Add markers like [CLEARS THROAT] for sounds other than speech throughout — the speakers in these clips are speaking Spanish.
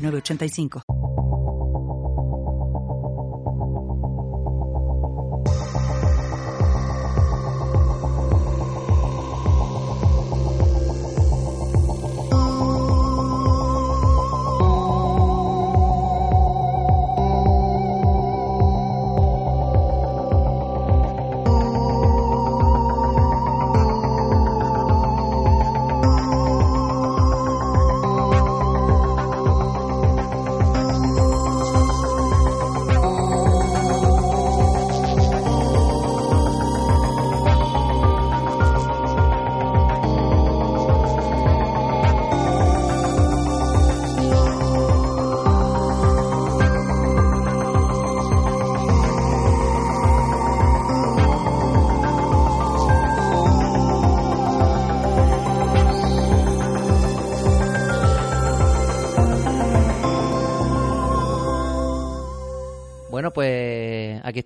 985.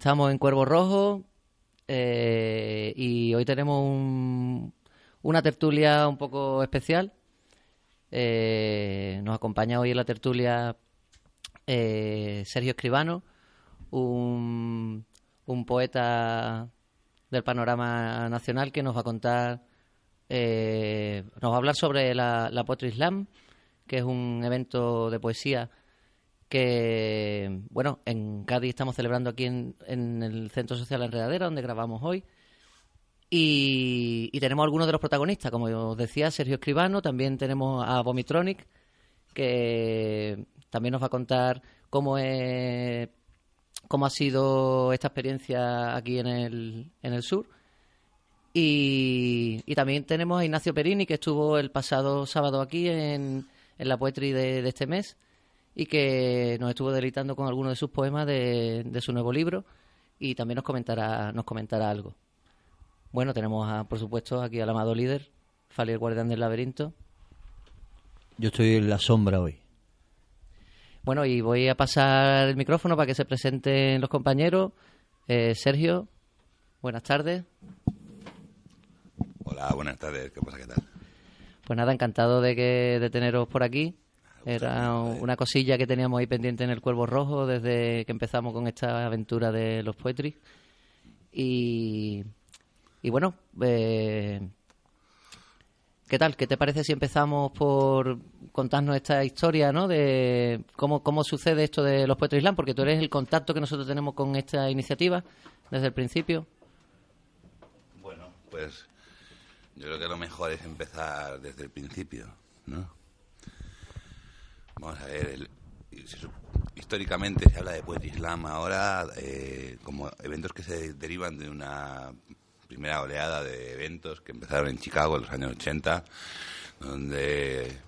Estamos en Cuervo Rojo eh, y hoy tenemos una tertulia un poco especial. Eh, nos acompaña hoy en la tertulia eh, Sergio Escribano, un, poeta del panorama nacional que nos va a contar, nos va a hablar sobre la, la Poetry Slam, que es un evento de poesía que, bueno, en Cádiz estamos celebrando aquí en, el Centro Social Enredadera, donde grabamos hoy. Y, tenemos algunos de los protagonistas, como os decía, Sergio Escribano, también tenemos a Vomitronic, que también nos va a contar cómo cómo ha sido esta experiencia aquí en el, en el sur. Y, también tenemos a Ignacio Perini, que estuvo el pasado sábado aquí en, en la poetry de este mes y que nos estuvo deleitando con algunos de sus poemas de, su nuevo libro y también nos comentará, nos comentará algo. Bueno, tenemos por supuesto aquí al amado líder, Fali el guardián del laberinto. Yo estoy en la sombra hoy. Bueno, y voy a pasar el micrófono para que se presenten los compañeros. Eh, Sergio, buenas tardes. Hola, buenas tardes. ¿Qué pasa? ¿Qué tal? Pues nada, encantado de, que, de teneros por aquí. Era una cosilla que teníamos ahí pendiente en el Cuervo Rojo desde que empezamos con esta aventura de los poetry. Y, y bueno, eh, ¿qué tal? ¿Qué te parece si empezamos por contarnos esta historia, ¿no? De cómo, cómo sucede esto de los Poetry Islam, porque tú eres el contacto que nosotros tenemos con esta iniciativa desde el principio. Bueno, pues yo creo que lo mejor es empezar desde el principio, ¿no? Vamos a ver, históricamente se habla de Poetry Islam ahora eh, como eventos que se derivan de una primera oleada de eventos que empezaron en Chicago en los años 80, donde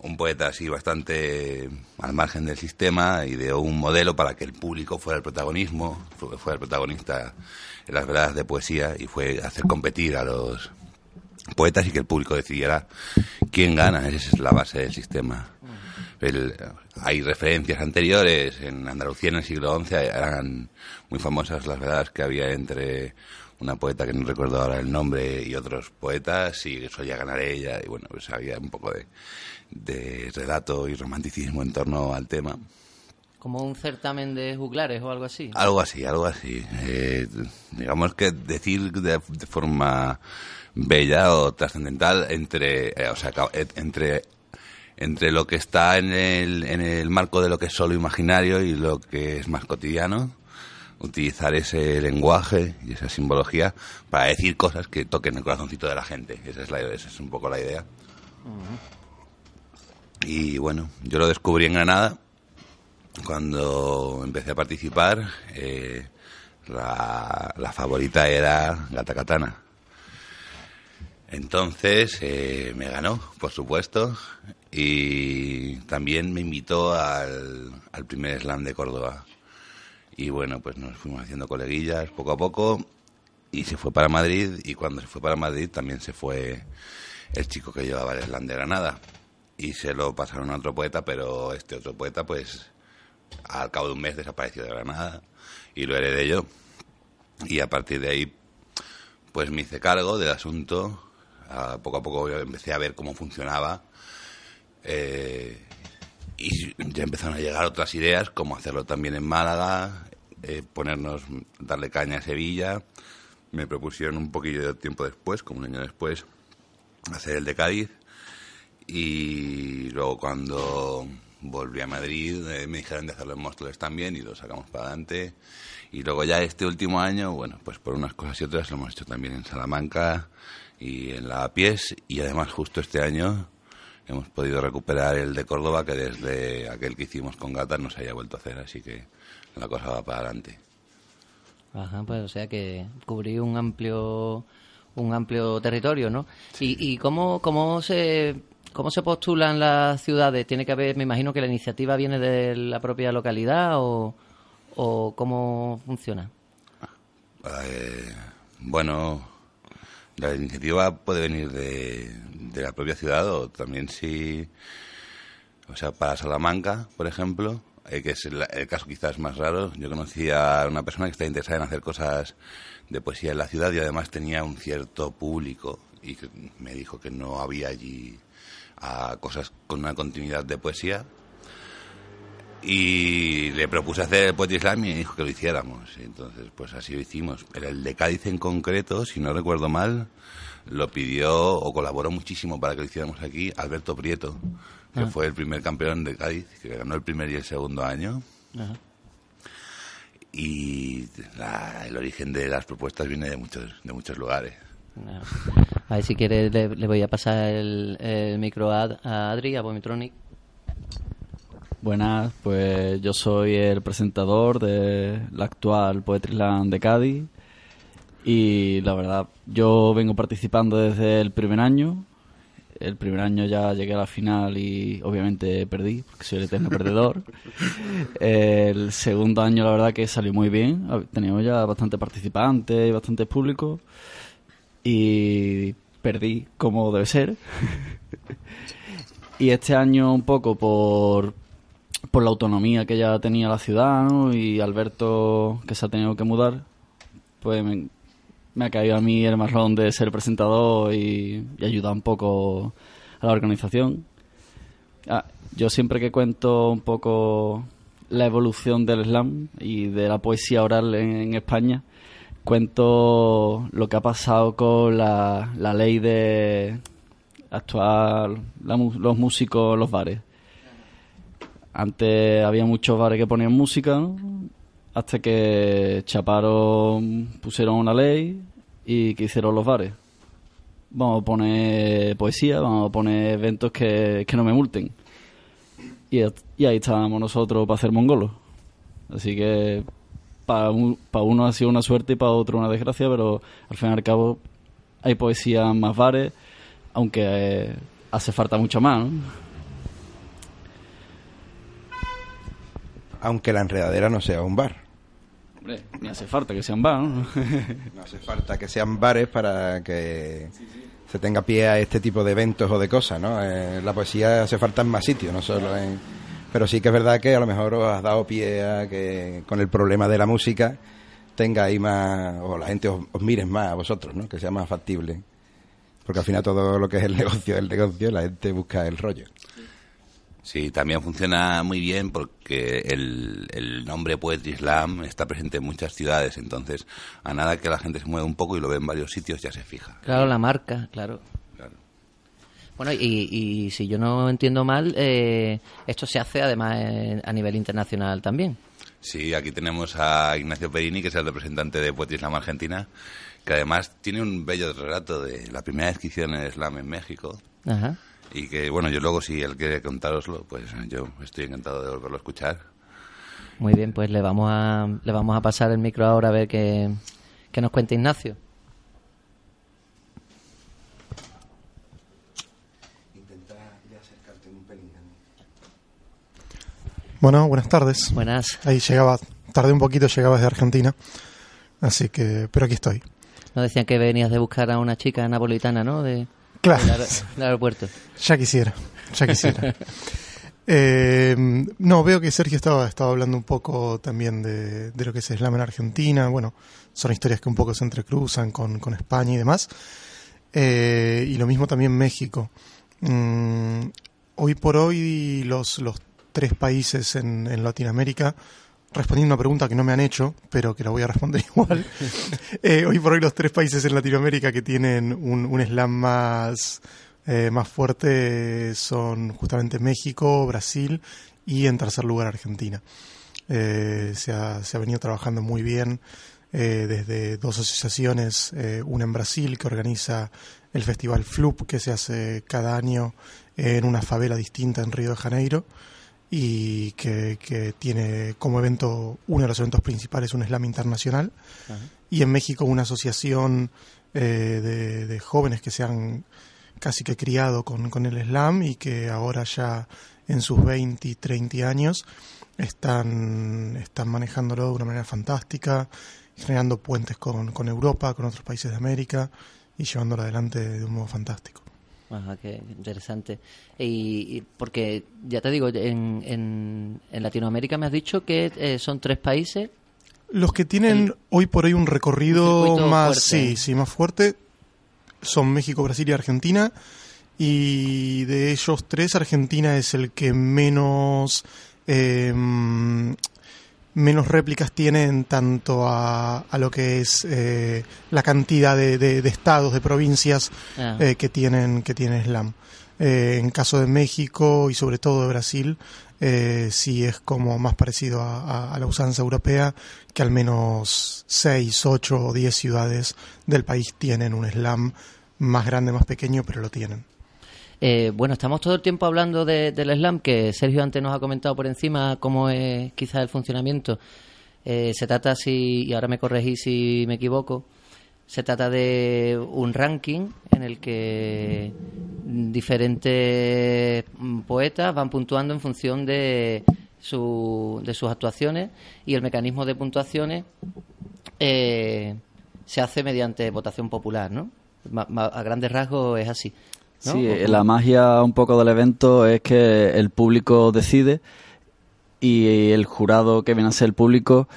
un poeta así bastante al margen del sistema ideó un modelo para que el público fuera el protagonismo, fuera el protagonista en las veladas de poesía y fue hacer competir a los poetas y que el público decidiera quién gana. Esa es la base del sistema hay referencias anteriores, en Andalucía en el siglo XI eran muy famosas las verdades que había entre una poeta que no recuerdo ahora el nombre y otros poetas y solía ganar ella y bueno, pues había un poco de, de relato y romanticismo en torno al tema. Como un certamen de juglares o algo así. Algo así, algo así. Eh, digamos que decir de, forma bella o trascendental entre, eh, o sea, entre entre lo que está en el, en el marco de lo que es solo imaginario y lo que es más cotidiano, utilizar ese lenguaje y esa simbología para decir cosas que toquen el corazoncito de la gente. Esa es, la, esa es un poco la idea. Y bueno, yo lo descubrí en Granada cuando empecé a participar. Eh, la, favorita era Gata Katana. Entonces eh, me ganó, por supuesto, y también me invitó al, al primer slam de Córdoba. Y bueno, pues nos fuimos haciendo coleguillas poco a poco y se fue para Madrid y cuando se fue para Madrid también se fue el chico que llevaba el slam de Granada y se lo pasaron a otro poeta, pero este otro poeta pues al cabo de un mes desapareció de Granada y lo heredé yo. Y a partir de ahí pues me hice cargo del asunto, a poco a poco empecé a ver cómo funcionaba eh, y ya empezaron a llegar otras ideas, como hacerlo también en Málaga, eh, ponernos, darle caña a Sevilla. Me propusieron un poquillo de tiempo después, como un año después, hacer el de Cádiz. Y luego cuando volví a Madrid eh, me dijeron de hacerlo en Móstoles también y lo sacamos para adelante. Y luego ya este último año, bueno, pues por unas cosas y otras lo hemos hecho también en Salamanca y en La Pies. Y además justo este año hemos podido recuperar el de Córdoba que desde aquel que hicimos con Gata no se haya vuelto a hacer. Así que la cosa va para adelante. Ajá, pues o sea que cubrí un amplio un amplio territorio, ¿no? ¿Y, y cómo, cómo se cómo se postulan las ciudades? Tiene que haber, me imagino que la iniciativa viene de la propia localidad o, o cómo funciona. Eh, bueno, la iniciativa puede venir de, la propia ciudad o también si, o sea, para Salamanca, por ejemplo, eh, que es el, caso quizás más raro. Yo conocí a una persona que está interesada en hacer cosas de poesía en la ciudad y además tenía un cierto público y me dijo que no había allí a cosas con una continuidad de poesía y le propuse hacer el Poetry Slam y me dijo que lo hiciéramos. Y entonces, pues así lo hicimos. Pero el de Cádiz en concreto, si no recuerdo mal, lo pidió o colaboró muchísimo para que lo hiciéramos aquí Alberto Prieto, que Ah. fue el primer campeón de Cádiz, que ganó el primer y el segundo año. Ajá. Y la- el origen de las propuestas viene de muchos, de muchos lugares. A ver si quiere le, le voy a pasar el, el micro a, a Adri, a Vomitronic. Buenas, pues yo soy el presentador de la actual Poetry Slam de Cádiz y la verdad yo vengo participando desde el primer año. El primer año ya llegué a la final y obviamente perdí porque soy el eterno perdedor. [LAUGHS] El segundo año la verdad que salió muy bien, teníamos ya bastante participantes y bastantes públicos y perdí como debe ser. [LAUGHS] y este año un poco por por la autonomía que ya tenía la ciudad y Alberto que se ha tenido que mudar pues me, ha caído a mí el marrón de ser presentador y, ayudar un poco a la organización. Ah, yo siempre que cuento un poco la evolución del slam y de la poesía oral en, España cuento lo que ha pasado con la, la ley de actuar la los músicos los bares antes había muchos bares que ponían música, hasta que chaparon, pusieron una ley y que hicieron los bares. Vamos a poner poesía, vamos a poner eventos que, que no me multen. Y, ahí estábamos nosotros para hacer mongolos. Así que para uno ha sido una suerte y para otro una desgracia, pero al fin y al cabo hay poesía en más bares, aunque eh, hace falta mucho más. Aunque la enredadera no sea un bar. Hombre, ni hace falta que sean bar, ¿no? No hace falta que sean bares para que se tenga pie a este tipo de eventos o de cosas, ¿no? Eh, la poesía hace falta en más sitios, no solo en... Pero sí que es verdad que a lo mejor os has dado pie a que con el problema de la música tenga ahí más... o la gente os, os mire más a vosotros, ¿no? Que sea más factible. Porque al final todo lo que es el [LAUGHS] negocio el negocio, la gente busca el rollo. Sí, también funciona muy bien porque el, el nombre Poetry Slam está presente en muchas ciudades, entonces a nada que la gente se mueva un poco y lo ve en varios sitios ya se fija. Claro, la marca, claro. Claro. Bueno, y, y si yo no entiendo mal, eh, esto se hace además a nivel internacional también. Sí, aquí tenemos a Ignacio Perini, que es el representante de Poetry Slam Argentina, que además tiene un bello relato de la primera vez que hicieron el slam en México. Ajá. Y que, bueno, yo luego, si él quiere contároslo, pues yo estoy encantado de volverlo a escuchar. Muy bien, pues le vamos a, le vamos a pasar el micro ahora a ver qué, qué nos cuenta Ignacio. Bueno, buenas tardes. Buenas. Ahí llegaba, tardé un poquito, llegaba desde Argentina. Así que, pero aquí estoy. Nos decían que venías de buscar a una chica napolitana, ¿no? De, Claro, aer- del aeropuerto. ya quisiera, ya quisiera. [LAUGHS] Eh, no, veo que Sergio estaba, estaba hablando un poco también de, de lo que es Slam en Argentina. Bueno, son historias que un poco se entrecruzan con, con España y demás. Eh, y lo mismo también México. Mm, hoy por hoy los, los tres países en, en Latinoamérica, respondiendo una pregunta que no me han hecho, pero que la voy a responder [LAUGHS] igual. Eh, hoy por hoy los tres países en Latinoamérica que tienen un, slam más, eh, más fuerte son justamente México, Brasil y en tercer lugar Argentina. Eh, se, ha, se ha venido trabajando muy bien eh, desde dos asociaciones, una en Brasil que organiza el festival FLUP que se hace cada año en una favela distinta en Río de Janeiro y que, que tiene como evento, uno de los eventos principales, un slam internacional. Y en México una asociación eh, de, de jóvenes que se han casi que criado con, con el slam y que ahora ya en sus 20 y 30 años están, están manejándolo de una manera fantástica, generando puentes con, con Europa, con otros países de América y llevándolo adelante de un modo fantástico. Ajá, qué interesante. Y, y porque, ya te digo, en, en, en Latinoamérica me has dicho que eh, son tres países. Los que tienen El- hoy por hoy un recorrido Un más, fuerte. sí, sí, más fuerte son México, Brasil y Argentina. Y de ellos tres, Argentina es el que menos eh, menos réplicas tiene en tanto a, a lo que es eh, la cantidad de, de- de estados, de provincias Ah. eh, que tienen que tienen slam. Eh, en caso de México y sobre todo de Brasil, eh, sí es como más parecido a, a- a la usanza europea, que al menos 6, 8 o 10 ciudades del país tienen un slam más grande, más pequeño, pero lo tienen. Eh, bueno, estamos todo el tiempo hablando de- del slam, que Sergio antes nos ha comentado por encima cómo es quizás el funcionamiento. Eh, se trata, si, y ahora me corregí si me equivoco, se trata de un ranking en el que diferentes poetas van puntuando en función de, su, de sus actuaciones y el mecanismo de puntuaciones eh, se hace mediante votación popular, ¿no? Ma- a grandes rasgos es así. ¿No? Sí, la magia un poco del evento es que el público decide y el jurado que viene a ser el público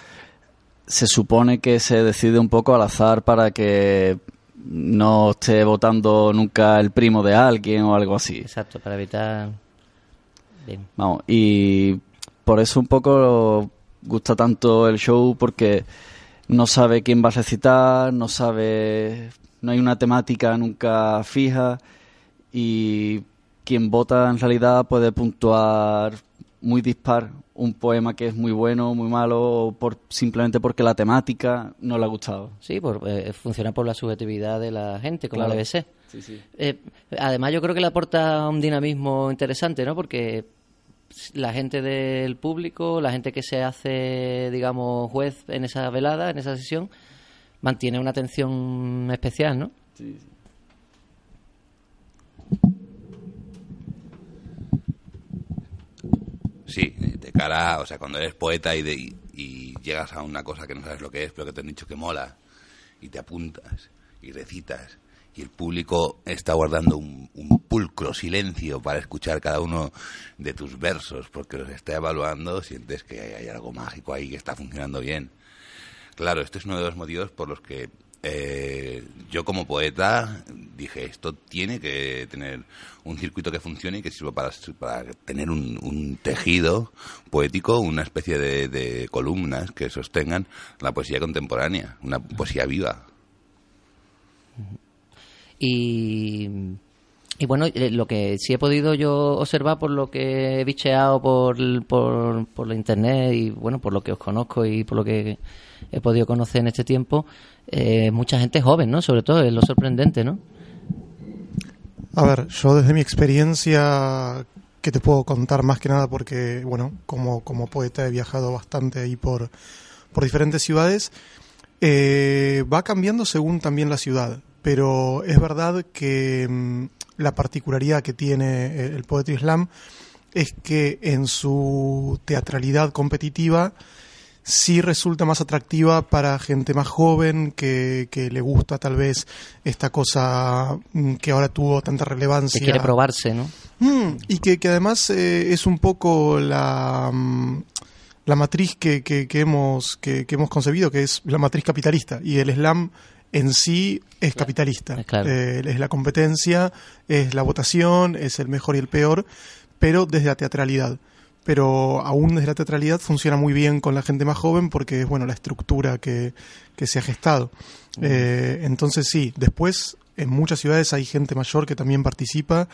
se supone que se decide un poco al azar para que no esté votando nunca el primo de alguien o algo así. Exacto, para evitar... Bien. Vamos, y por eso un poco gusta tanto el show porque no sabe quién va a recitar, no sabe, no hay una temática nunca fija y quien vota en realidad puede puntuar muy dispar un poema que es muy bueno, muy malo, o por, simplemente porque la temática no le ha gustado. Sí, por, eh, funciona por la subjetividad de la gente, como Claro. debe ser. Sí, sí. Eh, además, yo creo que le aporta un dinamismo interesante, ¿no? Porque la gente del público, la gente que se hace, digamos, juez en esa velada, en esa sesión, mantiene una atención especial, ¿no? Sí, de cara, o sea, cuando eres poeta y, de- y- llegas a una cosa que no sabes lo que es, pero que te han dicho que mola, y te apuntas y recitas, y el público está guardando un, un pulcro silencio para escuchar cada uno de tus versos, porque los está evaluando, sientes que hay, hay algo mágico ahí que está funcionando bien. Claro, este es uno de los motivos por los que eh, yo como poeta dije, esto tiene que tener un circuito que funcione y que sirva para, tener un, tejido poético, una especie de columnas que sostengan la poesía contemporánea, una poesía viva. Y, y bueno, eh, lo que sí he podido yo observar por lo que he bicheado por, por, por la internet y bueno, por lo que os conozco y por lo que he podido conocer en este tiempo, eh, mucha gente joven, ¿no? Sobre todo, es lo sorprendente, ¿no? A ver, yo desde mi experiencia, que te puedo contar más que nada porque, bueno, como, como poeta he viajado bastante ahí por, por diferentes ciudades, eh, va cambiando según también la ciudad, pero es verdad que mm, la particularidad que tiene el Poetry Slam es que en su teatralidad competitiva sí resulta más atractiva para gente más joven que, que le gusta tal vez esta cosa mm, que ahora tuvo tanta relevancia. Que quiere probarse, ¿no? Mm, y que, que además eh, es un poco la, mm, la matriz que, que, hemos, que, que hemos concebido, que es la matriz capitalista. Y el slam en sí es capitalista. claro. Eh, es la competencia, es la votación, es el mejor y el peor, pero desde la teatralidad. Pero aún desde la teatralidad funciona muy bien con la gente más joven porque es bueno la estructura que, que se ha gestado. Eh, entonces sí, después en muchas ciudades hay gente mayor que también participa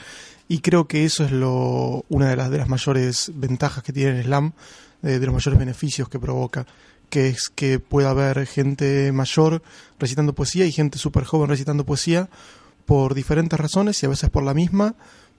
y creo que eso es lo, una de las, de las mayores ventajas que tiene el slam, eh, de los mayores beneficios que provoca, que es que pueda haber gente mayor recitando poesía y gente súper joven recitando poesía por diferentes razones y a veces por la misma,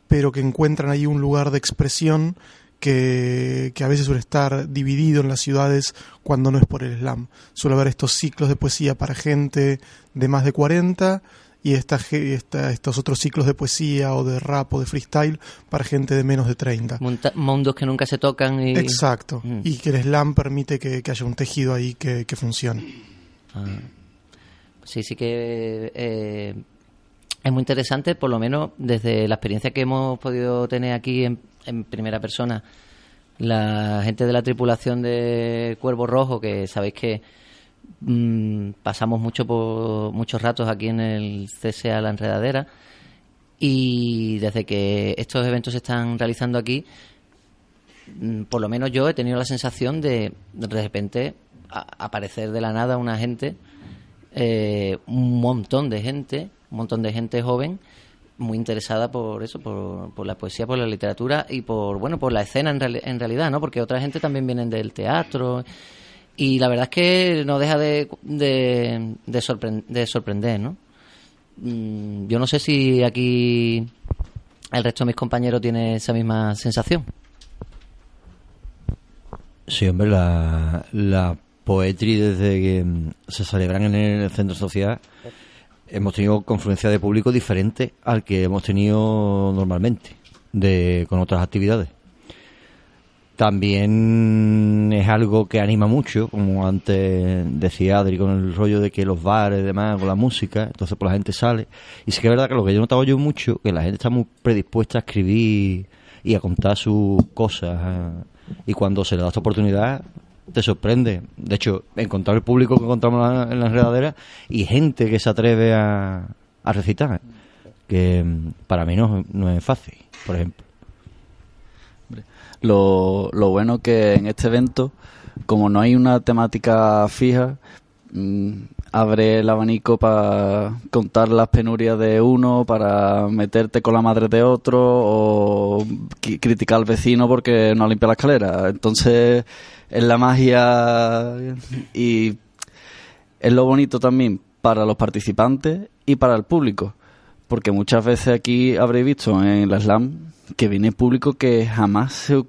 pero que encuentran ahí un lugar de expresión que, que a veces suele estar dividido en las ciudades cuando no es por el slam. Suele haber estos ciclos de poesía para gente de más de 40 y esta, esta- estos otros ciclos de poesía o de rap o de freestyle para gente de menos de 30. Monta- mundos que nunca se tocan y... Exacto. Mm. Y que el slam permite que, que haya un tejido ahí que, que funcione. Ah. Sí, sí que eh, es muy interesante, por lo menos desde la experiencia que hemos podido tener aquí en, en primera persona, la gente de la tripulación de Cuervo Rojo, que sabéis que mm, pasamos mucho por, muchos ratos aquí en el CSA La Enredadera, y desde que estos eventos se están realizando aquí, mm, por lo menos yo he tenido la sensación de de repente a- aparecer de la nada una gente, eh, un montón de gente, un montón de gente joven muy interesada por eso, por, la poesía, por la literatura y por bueno por la escena en realidad, ¿no? Porque otra gente también vienen del teatro y la verdad es que no deja de, de, de, sorpren- de sorprender, ¿no? Mm, Yo no sé si aquí el resto de mis compañeros tiene esa misma sensación. Sí, hombre, la, la poetry desde que mm, se celebran en el centro social hemos tenido confluencia de público diferente al que hemos tenido normalmente de con otras actividades. También es algo que anima mucho, como antes decía Adri, con el rollo de que los bares y demás, con la música, entonces pues la gente sale. Y sí que es verdad que lo que yo he notado yo mucho, que la gente está muy predispuesta a escribir y a contar sus cosas. eh, Y cuando se le da esta oportunidad, te sorprende. De hecho, encontrar el público que encontramos en la- en las enredaderas y gente que se atreve a, a recitar, que para mí no, no es fácil, por ejemplo. Lo, lo bueno que en este evento, como no hay una temática fija, mm, abre el abanico para contar las penurias de uno, para meterte con la madre de otro o criticar al vecino porque no limpia la escalera. Entonces, es la magia y es lo bonito también para los participantes y para el público. Porque muchas veces aquí habréis visto en la slam que viene público que jamás se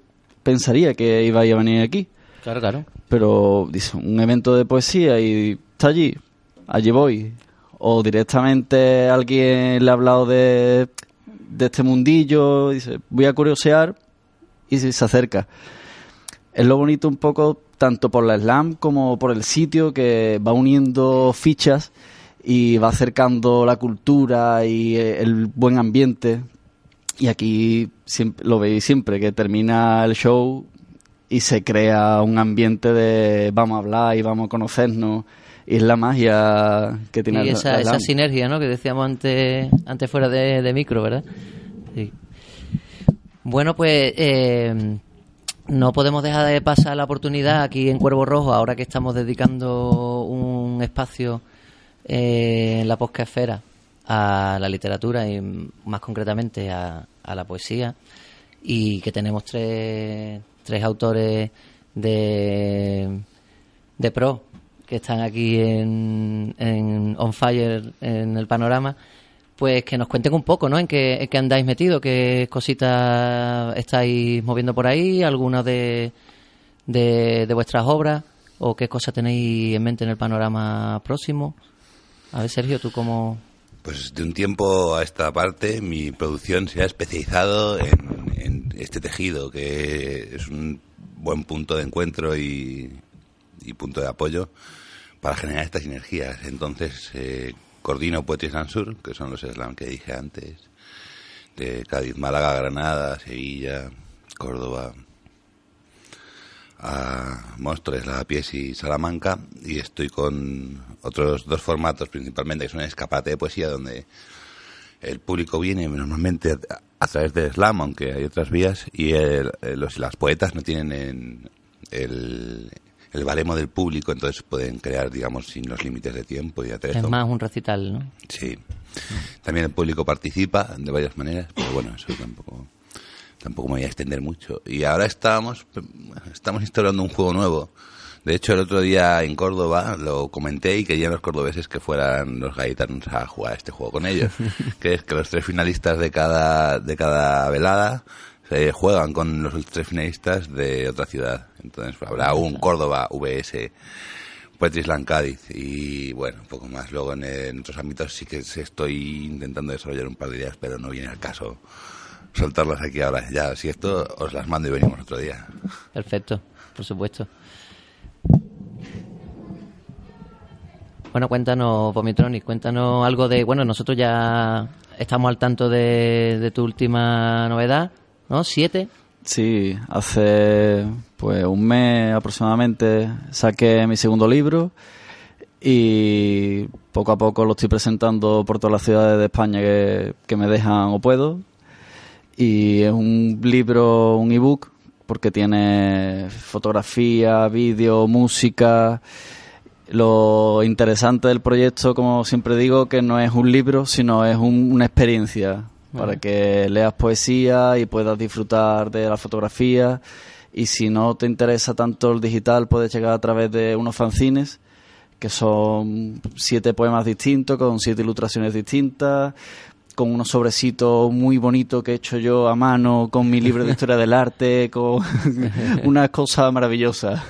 pensaría que iba a venir aquí. Claro, claro. Pero dice, un evento de poesía y está allí, allí voy. O directamente alguien le ha hablado de, de este mundillo, dice, voy a curiosear y se, acerca. Es lo bonito un poco tanto por la slam como por el sitio que va uniendo fichas y va acercando la cultura y eh, el buen ambiente. Y aquí siempre, lo veis siempre, que termina el show y se crea un ambiente de vamos a hablar y vamos a conocernos. Y es la magia que tiene Y esa, esa sinergia, ¿no? Que decíamos antes, antes fuera de, de micro, ¿verdad? Sí. Bueno, pues eh, no podemos dejar de pasar la oportunidad aquí en Cuervo Rojo, ahora que estamos dedicando un espacio eh, en la poscaesfera a la literatura y más concretamente a, a la poesía y que tenemos tres, tres autores de, de pro que están aquí en, en On Fire en el panorama pues que nos cuenten un poco, ¿no? En qué, en qué andáis metido, qué cositas estáis moviendo por ahí, algunas de, de, de vuestras obras o qué cosas tenéis en mente en el panorama próximo. A ver, Sergio, tú cómo... Pues de un tiempo a esta parte mi producción se ha especializado en, este tejido que es un buen punto de encuentro y, y punto de apoyo para generar estas energías. Entonces, eh, coordino Poetry Sur, que son los slam que dije antes, de Cádiz, Málaga, Granada, Sevilla, Córdoba, a Móstoles, Lavapiés y Salamanca, y estoy con otros dos formatos principalmente, que son escapate de poesía, donde el público viene normalmente a, a través del slam, aunque hay otras vías, y el- eh, los, las poetas no tienen el, el baremo del público, entonces pueden crear, digamos, sin los límites de tiempo y Es atrezo. más un recital, ¿no? Sí. También el público participa de varias maneras, pero bueno, eso tampoco tampoco me voy a extender mucho. Y ahora estamos estamos instaurando un juego nuevo. De hecho, el otro día en Córdoba lo comenté y querían los cordobeses que fueran los gaitanos a jugar este juego con ellos, [LAUGHS] que es que los tres finalistas de cada de cada velada se juegan con los tres finalistas de otra ciudad. Entonces habrá un Córdoba VS Poetry Slam Cádiz y bueno, un poco más. Luego en, en otros ámbitos sí que se estoy intentando desarrollar un par de ideas, pero no viene al caso soltarlas aquí ahora. Ya, si esto os las mando y venimos otro día. Perfecto, por supuesto. Bueno, cuéntanos, Vomitronic, cuéntanos algo de... Bueno, nosotros ya estamos al tanto de, de tu última novedad, ¿no? Siete. Sí, hace pues un mes aproximadamente saqué mi segundo libro y poco a poco lo estoy presentando por todas las ciudades de España que, que me dejan o puedo. Y es un libro, un ebook, porque tiene fotografía, vídeo, música. Lo interesante del proyecto, como siempre digo, que no es un libro, sino es un- una experiencia para que leas poesía y puedas disfrutar de la fotografía. Y si no te interesa tanto el digital, puedes llegar a través de unos fanzines, que son siete poemas distintos, con siete ilustraciones distintas, con unos sobrecitos muy bonitos que he hecho yo a mano, con mi libro de [LAUGHS] historia del arte, con [LAUGHS] unas cosas maravillosas.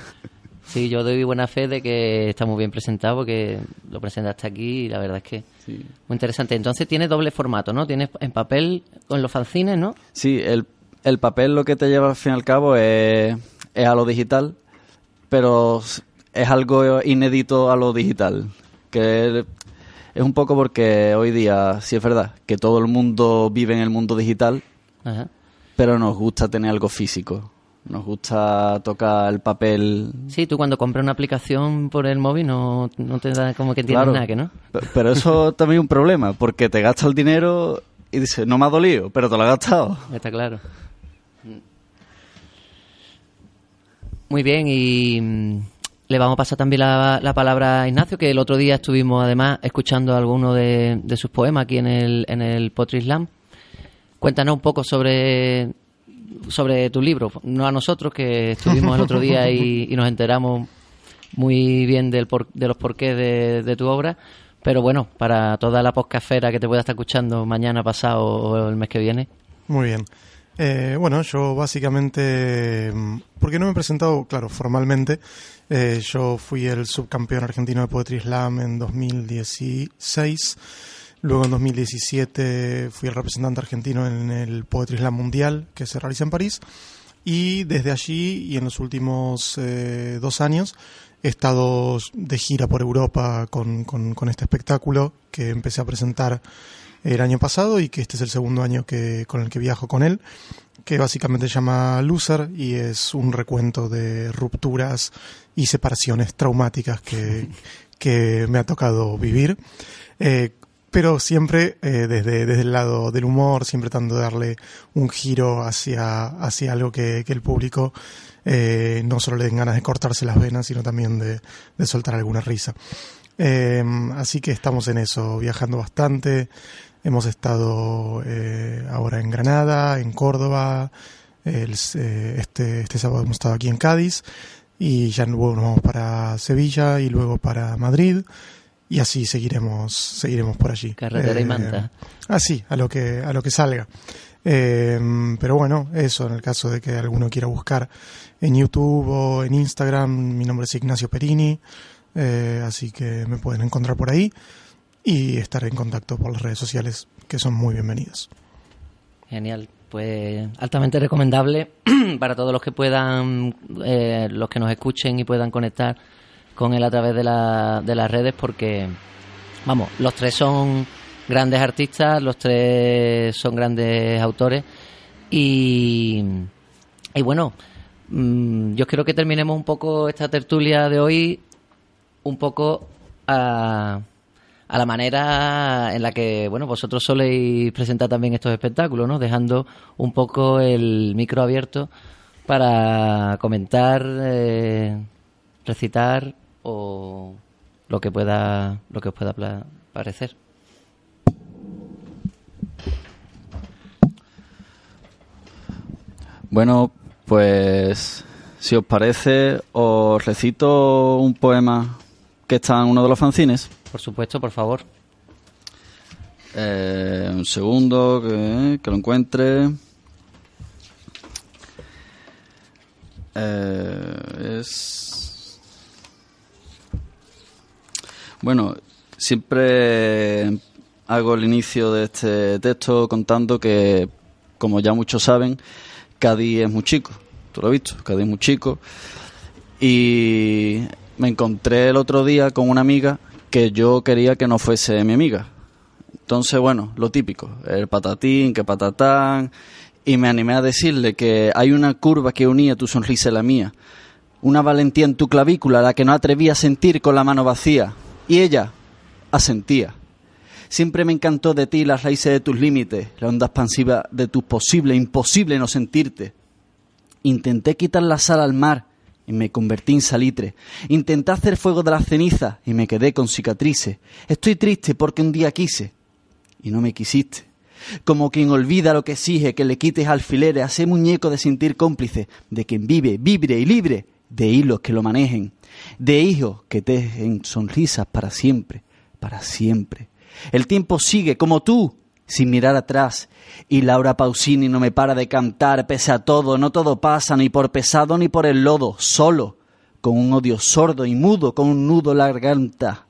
Sí, yo doy buena fe de que está muy bien presentado porque lo presentaste aquí y la verdad es que Sí. muy interesante. Entonces tiene doble formato, ¿no? Tienes en papel con los fanzines, ¿no? Sí, el, el papel lo que te lleva al fin y al cabo es, es a lo digital, pero es algo inédito a lo digital. Que es un poco porque hoy día, sí es verdad, que todo el mundo vive en el mundo digital, Ajá. pero nos gusta tener algo físico. Nos gusta tocar el papel. Sí, tú cuando compras una aplicación por el móvil no, no te da como que entiendes Claro. nada, que no? Pe- Pero eso [LAUGHS] también es un problema, porque te gastas el dinero y dices, no me ha dolido, pero te lo has gastado. Está claro. Muy bien, y mm, le vamos a pasar también la, la palabra a Ignacio, que el otro día estuvimos además escuchando algunos de, de sus poemas aquí en el, en el Potri Slam. Cuéntanos un poco sobre, sobre tu libro, no a nosotros que estuvimos el otro día y, [LAUGHS] y nos enteramos muy bien del por- de los porqués de, de tu obra, pero bueno, para toda la podcastfera que te pueda estar escuchando mañana, pasado o el mes que viene. Muy bien. Eh, bueno, yo básicamente, mm, porque no me he presentado, claro, formalmente, eh, yo fui el subcampeón argentino de Poetry Slam en 2016, luego en 2017 fui el representante argentino en el Poetry Slam Mundial que se realiza en París, y desde allí y en los últimos eh, dos años he estado de gira por Europa con, este espectáculo que empecé a presentar el año pasado y que este es el segundo año que con el que viajo con él, que básicamente se llama Loser y es un recuento de rupturas y separaciones traumáticas que, [LAUGHS] que me ha tocado vivir. Eh, pero siempre eh, desde, desde el lado del humor, siempre tratando de darle un giro hacia, hacia algo que, que el público eh, no solo le den ganas de cortarse las venas, sino también de, de soltar alguna risa. Eh, así que estamos en eso, viajando bastante. Hemos estado eh, ahora en Granada, en Córdoba. el- eh, este, este sábado hemos estado aquí en Cádiz. Y ya luego nos vamos para Sevilla y luego para Madrid. Y así seguiremos, seguiremos por allí. Carretera y Eh, manta. Así, a lo que, a lo que salga. Eh, pero bueno, eso en el caso de que alguno quiera buscar en YouTube o en Instagram, mi nombre es Ignacio Perini, eh, así que me pueden encontrar por ahí y estar en contacto por las redes sociales que son muy bienvenidos. Genial. pues altamente recomendable [CLEARS THROAT] para todos los que puedan, eh, los que nos escuchen y puedan conectar con él a través de, la, de las redes, porque, vamos, los tres son grandes artistas, los tres son grandes autores y, y bueno, mm, yo quiero que terminemos un poco esta tertulia de hoy un poco a a la manera en la que bueno vosotros soléis presentar también estos espectáculos, ¿no? Dejando un poco el micro abierto para comentar, eh, recitar o lo que pueda lo que os pueda parecer. Bueno, pues si os parece, os recito un poema que está en uno de los fanzines. Por supuesto, por favor. Eh, un segundo, que, lo encuentre. Eh, es. Bueno, siempre hago el inicio de este texto contando que, como ya muchos saben, Cádiz es muy chico. Tú lo has visto, Cádiz es muy chico. Y me encontré el otro día con una amiga que yo quería que no fuese mi amiga. Entonces, bueno, lo típico, el patatín, que patatán, y me animé a decirle que hay una curva que unía tu sonrisa y la mía, una valentía en tu clavícula, la que no atrevía a sentir con la mano vacía, y ella asentía. Siempre me encantó de ti las raíces de tus límites, la onda expansiva de tu posible, imposible no sentirte. Intenté quitar la sal al mar, y me convertí en salitre. Intenté hacer fuego de las cenizas y me quedé con cicatrices. Estoy triste porque un día quise y no me quisiste. Como quien olvida lo que exige que le quites alfileres a ese muñeco de sentir cómplice, de quien vive, vibre y libre, de hilos que lo manejen, de hijos que tejen sonrisas para siempre, para siempre. El tiempo sigue como tú, sin mirar atrás. Y Laura Pausini no me para de cantar, pese a todo, no todo pasa, ni por pesado ni por el lodo, solo, con un odio sordo y mudo, con un nudo en la garganta.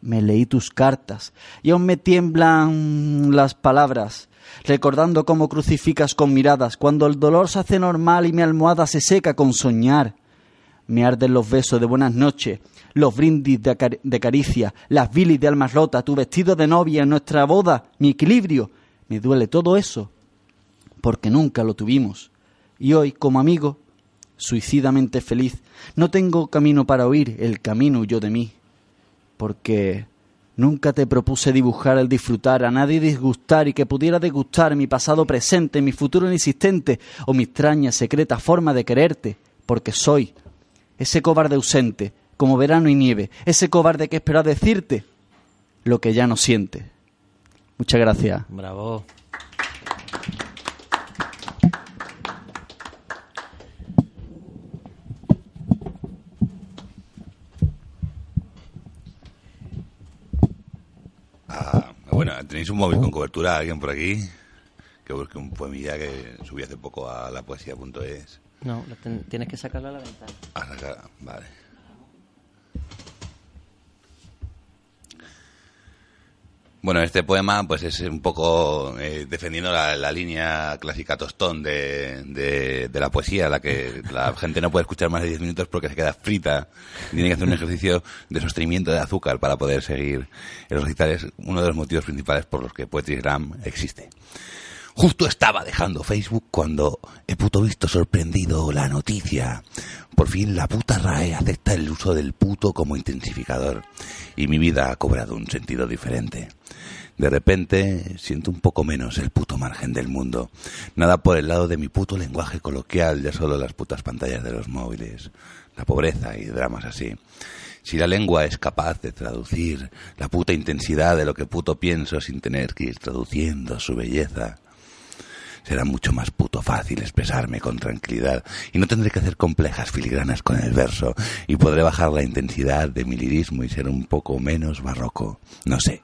Me leí tus cartas y aún me tiemblan las palabras, recordando cómo crucificas con miradas, cuando el dolor se hace normal y mi almohada se seca con soñar. Me arden los besos de buenas noches los brindis de, caricia, las bilis de almas rotas, tu vestido de novia, nuestra boda, mi equilibrio. Me duele todo eso, porque nunca lo tuvimos. Y hoy, como amigo, suicidamente feliz, no tengo camino para oír, el camino huyó de mí. Porque nunca te propuse dibujar el disfrutar, a nadie disgustar y que pudiera degustar mi pasado presente, mi futuro inexistente o mi extraña secreta forma de quererte, porque soy ese cobarde ausente como verano y nieve, ese cobarde que espera decirte lo que ya no siente. Muchas gracias. Bravo. Ah, bueno, ¿tenéis un móvil con cobertura? ¿Alguien por aquí? Que busque un poemilla que subí hace poco a la poesía.es. No, tienes que sacarlo a la ventana. Ah, vale. Bueno, este poema pues es un poco eh, defendiendo la, línea clásica tostón de, de, la poesía, la que la gente no puede escuchar más de 10 minutos porque se queda frita. Tiene que hacer un ejercicio de sostenimiento de azúcar para poder seguir el recital. Es uno de los motivos principales por los que Poetry Slam existe. Justo estaba dejando Facebook cuando he puto visto sorprendido la noticia. Por fin la puta RAE acepta el uso del puto como intensificador y mi vida ha cobrado un sentido diferente. De repente siento un poco menos el puto margen del mundo. Nada por el lado de mi puto lenguaje coloquial, ya solo las putas pantallas de los móviles. La pobreza y dramas así. Si la lengua es capaz de traducir la puta intensidad de lo que puto pienso sin tener que ir traduciendo su belleza, será mucho más puto fácil expresarme con tranquilidad y no tendré que hacer complejas filigranas con el verso y podré bajar la intensidad de mi lirismo y ser un poco menos barroco. No sé.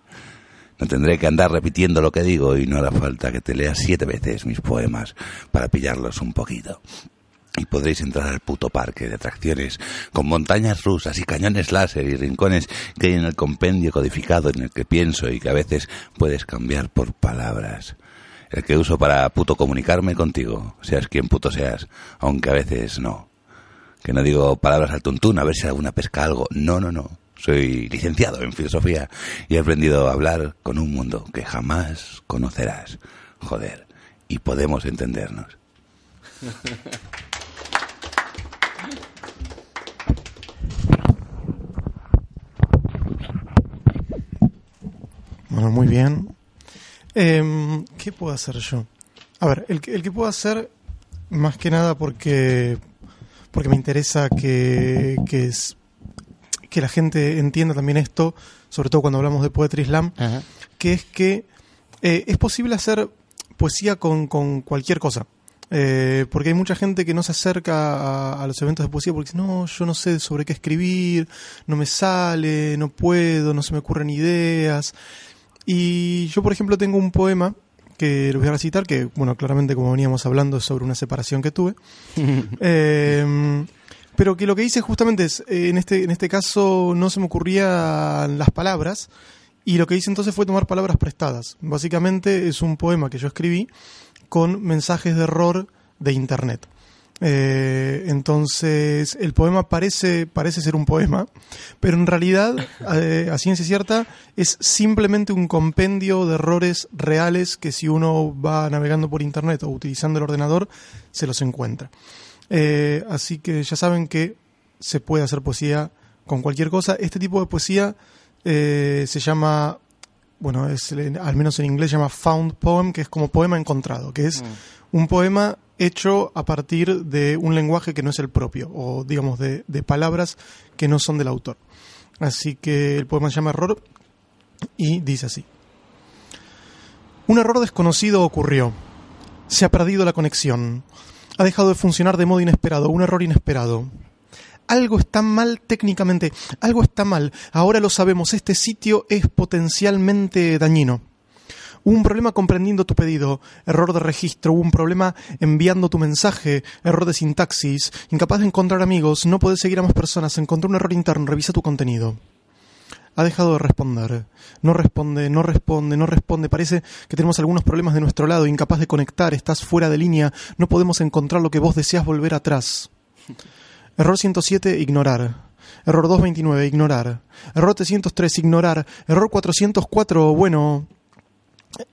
No tendré que andar repitiendo lo que digo y no hará falta que te leas siete veces mis poemas para pillarlos un poquito y podréis entrar al puto parque de atracciones con montañas rusas y cañones láser y rincones que hay en el compendio codificado en el que pienso y que a veces puedes cambiar por palabras el que uso para puto comunicarme contigo, seas quien puto seas, aunque a veces no. Que no digo palabras al tuntún a ver si alguna pesca algo. No, no, no. Soy licenciado en filosofía y he aprendido a hablar con un mundo que jamás conocerás. Joder, y podemos entendernos. Bueno, muy bien. Em, ¿Qué puedo hacer yo? A ver, el, que- el que puedo hacer, más que nada porque, porque me interesa que, que, es, que la gente entienda también esto, sobre todo cuando hablamos de Poetry Slam, Ajá. que es que eh, es posible hacer poesía con, con cualquier cosa. Eh, porque hay mucha gente que no se acerca a, a los eventos de poesía porque dice, no, yo no sé sobre qué escribir, no me sale, no puedo, no se me ocurren ideas. Y yo, por ejemplo, tengo un poema que lo voy a recitar, que, bueno, claramente como veníamos hablando es sobre una separación que tuve. [LAUGHS] Eh, pero que lo que hice justamente es, en, este, en este caso no se me ocurrían las palabras, y lo que hice entonces fue tomar palabras prestadas. Básicamente es un poema que yo escribí con mensajes de error de Internet. Eh, entonces, el poema parece, parece ser un poema, pero en realidad, eh, a ciencia cierta, es simplemente un compendio de errores reales que si uno va navegando por Internet o utilizando el ordenador, se los encuentra. Eh, así que ya saben que se puede hacer poesía con cualquier cosa. Este tipo de poesía eh, se llama, bueno, es, al menos en inglés se llama found poem, que es como poema encontrado, que es un poema hecho a partir de un lenguaje que no es el propio, o digamos de, de palabras que no son del autor. Así que el poema se llama Error y dice así. Un error desconocido ocurrió. Se ha perdido la conexión. Ha dejado de funcionar de modo inesperado, un error inesperado. Algo está mal técnicamente, algo está mal. Ahora lo sabemos, este sitio es potencialmente dañino. Hubo un problema comprendiendo tu pedido, error de registro, hubo un problema enviando tu mensaje, error de sintaxis, incapaz de encontrar amigos, no puedes seguir a más personas, encontré un error interno, revisa tu contenido. Ha dejado de responder. No responde, no responde, no responde. Parece que tenemos algunos problemas de nuestro lado, incapaz de conectar, estás fuera de línea, no podemos encontrar lo que vos deseas volver atrás. [LAUGHS] Error 107, ignorar. Error 229, ignorar. Error 303, ignorar. Error 404, bueno,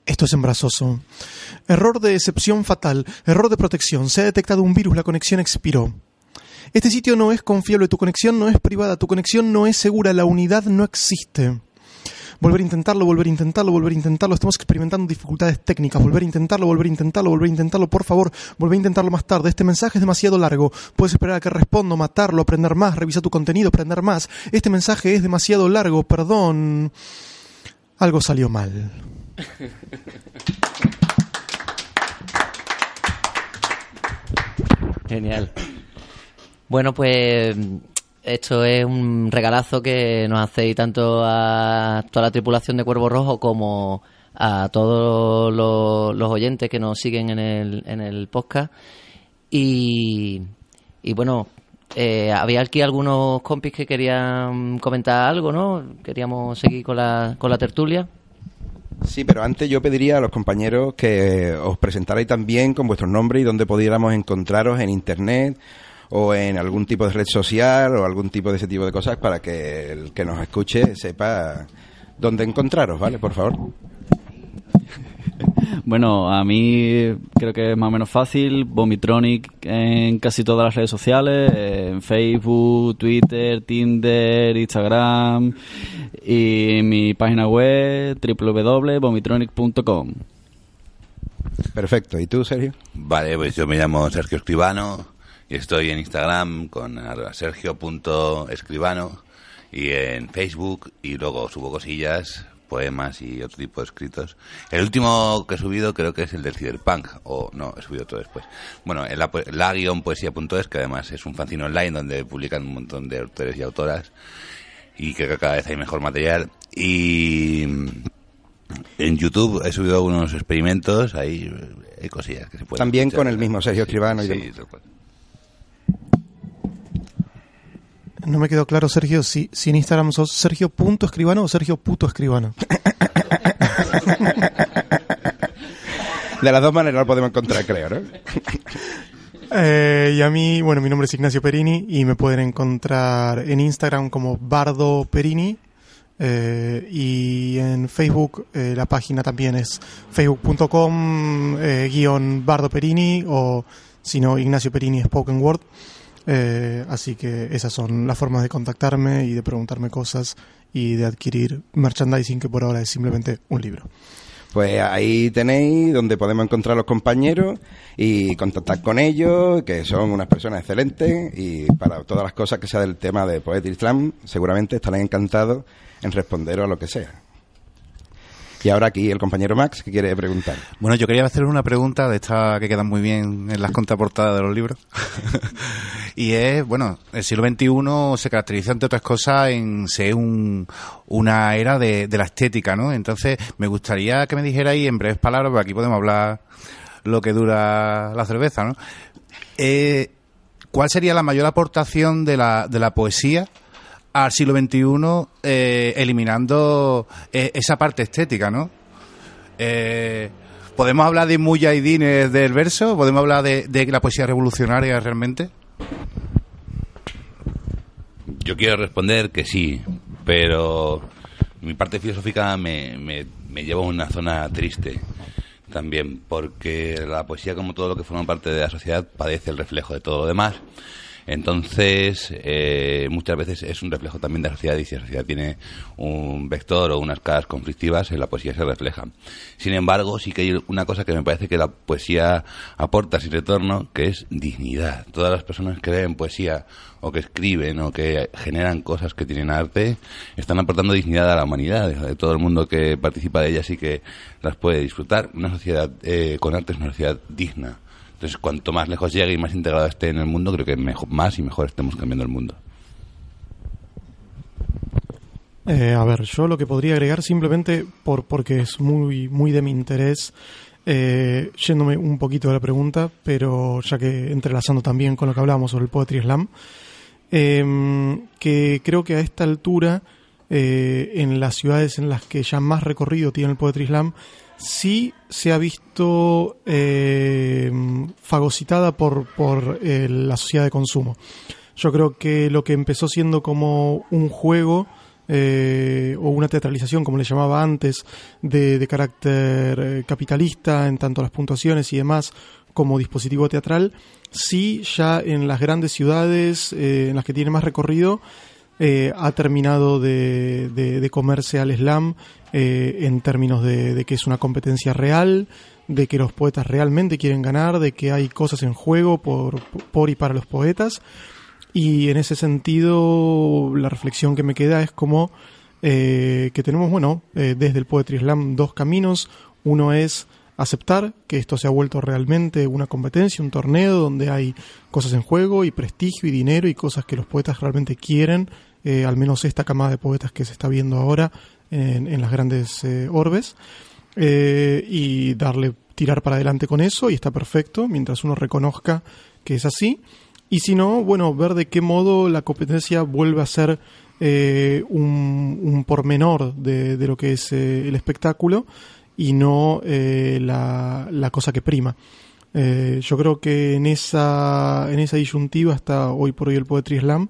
esto es embarazoso. Error de excepción fatal. Error de protección. Se ha detectado un virus. La conexión expiró. Este sitio no es confiable. Tu conexión no es privada. Tu conexión no es segura. La unidad no existe. Volver a intentarlo, volver a intentarlo, volver a intentarlo. Estamos experimentando dificultades técnicas. Volver a intentarlo, volver a intentarlo, volver a intentarlo. Por favor, volver a intentarlo más tarde. Este mensaje es demasiado largo. Puedes esperar a que respondo, matarlo, aprender más, revisar tu contenido, aprender más. Este mensaje es demasiado largo. Perdón. Algo salió mal. [LAUGHS] Genial. Bueno, pues esto es un regalazo que nos hacéis tanto a toda la tripulación de Cuervo Rojo como a todos los, oyentes que nos siguen en el, en el podcast. Y, y bueno, eh, había aquí algunos compis que querían comentar algo, ¿no? Queríamos seguir con la, con la tertulia. Sí, pero antes yo pediría a los compañeros que os presentarais también con vuestros nombres y dónde pudiéramos encontraros en internet o en algún tipo de red social o algún tipo de ese tipo de cosas para que el que nos escuche sepa dónde encontraros, ¿vale? Por favor. [LAUGHS] Bueno, a mí creo que es más o menos fácil. Vomitronic en casi todas las redes sociales, en Facebook, Twitter, Tinder, Instagram y mi página web www.vomitronic.com. Perfecto. ¿Y tú, Sergio? Vale, pues yo me llamo Sergio Escribano y estoy en Instagram con sergio.escribano y en Facebook y luego subo cosillas, poemas y otro tipo de escritos. El último que he subido creo que es el del Cyberpunk, o no, he subido otro después. Bueno, en la, la poesía.es, que además es un fanzine online donde publican un montón de autores y autoras y creo que cada vez hay mejor material. Y en YouTube he subido algunos experimentos, hay, hay cosillas que se pueden También escuchar. con el mismo Sergio Escribano y Sí, demás. tal cual. No me quedó claro, Sergio, si, si en Instagram sos Sergio punto escribano o Sergio puto escribano. de las dos maneras lo podemos encontrar, creo, ¿no? Eh, y a mí, bueno, mi nombre es Ignacio Perini y me pueden encontrar en Instagram como Bardo Perini eh, y en Facebook eh, la página también es facebook.com guion Bardo Perini o si no Ignacio Perini Spoken Word. Eh, así que esas son las formas de contactarme y de preguntarme cosas y de adquirir merchandising que por ahora es simplemente un libro. Pues ahí tenéis donde podemos encontrar a los compañeros y contactar con ellos, que son unas personas excelentes y para todas las cosas que sea del tema de Poetry Slam, seguramente estarán encantados en responder a lo que sea. Y ahora aquí el compañero Max que quiere preguntar. Bueno, yo quería hacer una pregunta de esta que quedan muy bien en las contraportadas de los libros. [LAUGHS] y es, bueno, el siglo XXI se caracteriza, entre otras cosas, en ser un, una era de, la estética, ¿no? Entonces, me gustaría que me dijerais en breves palabras, porque aquí podemos hablar lo que dura la cerveza, ¿no? Eh, ¿Cuál sería la mayor aportación de la, de la poesía al siglo XXI eh, eliminando eh, esa parte estética, ¿no? Eh, ¿Podemos hablar de mujahidines del verso? ¿Podemos hablar de, la poesía revolucionaria realmente? Yo quiero responder que sí, pero mi parte filosófica me, me lleva a una zona triste también, porque la poesía, como todo lo que forma parte de la sociedad, padece el reflejo de todo lo demás. Entonces, eh, muchas veces es un reflejo también de la sociedad y si la sociedad tiene un vector o unas caras conflictivas, en la poesía se refleja. Sin embargo, sí que hay una cosa que me parece que la poesía aporta sin retorno, que es dignidad. Todas las personas que leen poesía o que escriben o que generan cosas que tienen arte, están aportando dignidad a la humanidad. De todo el mundo que participa de ellas y que las puede disfrutar. Una sociedad eh, con arte es una sociedad digna. Entonces, cuanto más lejos llegue y más integrado esté en el mundo, creo que mejor, más y mejor estemos cambiando el mundo. Eh, a ver, yo lo que podría agregar simplemente por porque es muy muy de mi interés, eh, yéndome un poquito de la pregunta, pero ya que entrelazando también con lo que hablábamos sobre el Poetry Slam, eh, que creo que a esta altura, eh, en las ciudades en las que ya más recorrido tiene el Poetry Slam, sí se ha visto eh, fagocitada por, por eh, la sociedad de consumo. Yo creo que lo que empezó siendo como un juego eh, o una teatralización, como le llamaba antes, de, carácter eh, capitalista en tanto las puntuaciones y demás como dispositivo teatral, sí ya en las grandes ciudades en las que tiene más recorrido eh, ha terminado de, de- de comerse al slam eh, en términos de, de que es una competencia real, de que los poetas realmente quieren ganar, de que hay cosas en juego por, por y para los poetas. Y en ese sentido, la reflexión que me queda es como eh, que tenemos, bueno, eh, desde el Poetry Slam dos caminos. Uno es aceptar que esto se ha vuelto realmente una competencia, un torneo donde hay cosas en juego y prestigio y dinero y cosas que los poetas realmente quieren, eh, al menos esta camada de poetas que se está viendo ahora en, en las grandes eh, orbes, eh, y darle, tirar para adelante con eso y está perfecto mientras uno reconozca que es así. Y si no, bueno, ver de qué modo la competencia vuelve a ser eh, un, un pormenor de, de lo que es el espectáculo y no eh, la, la cosa que prima. Eh, yo creo que en esa, en esa disyuntiva está hoy por hoy el Poetry Slam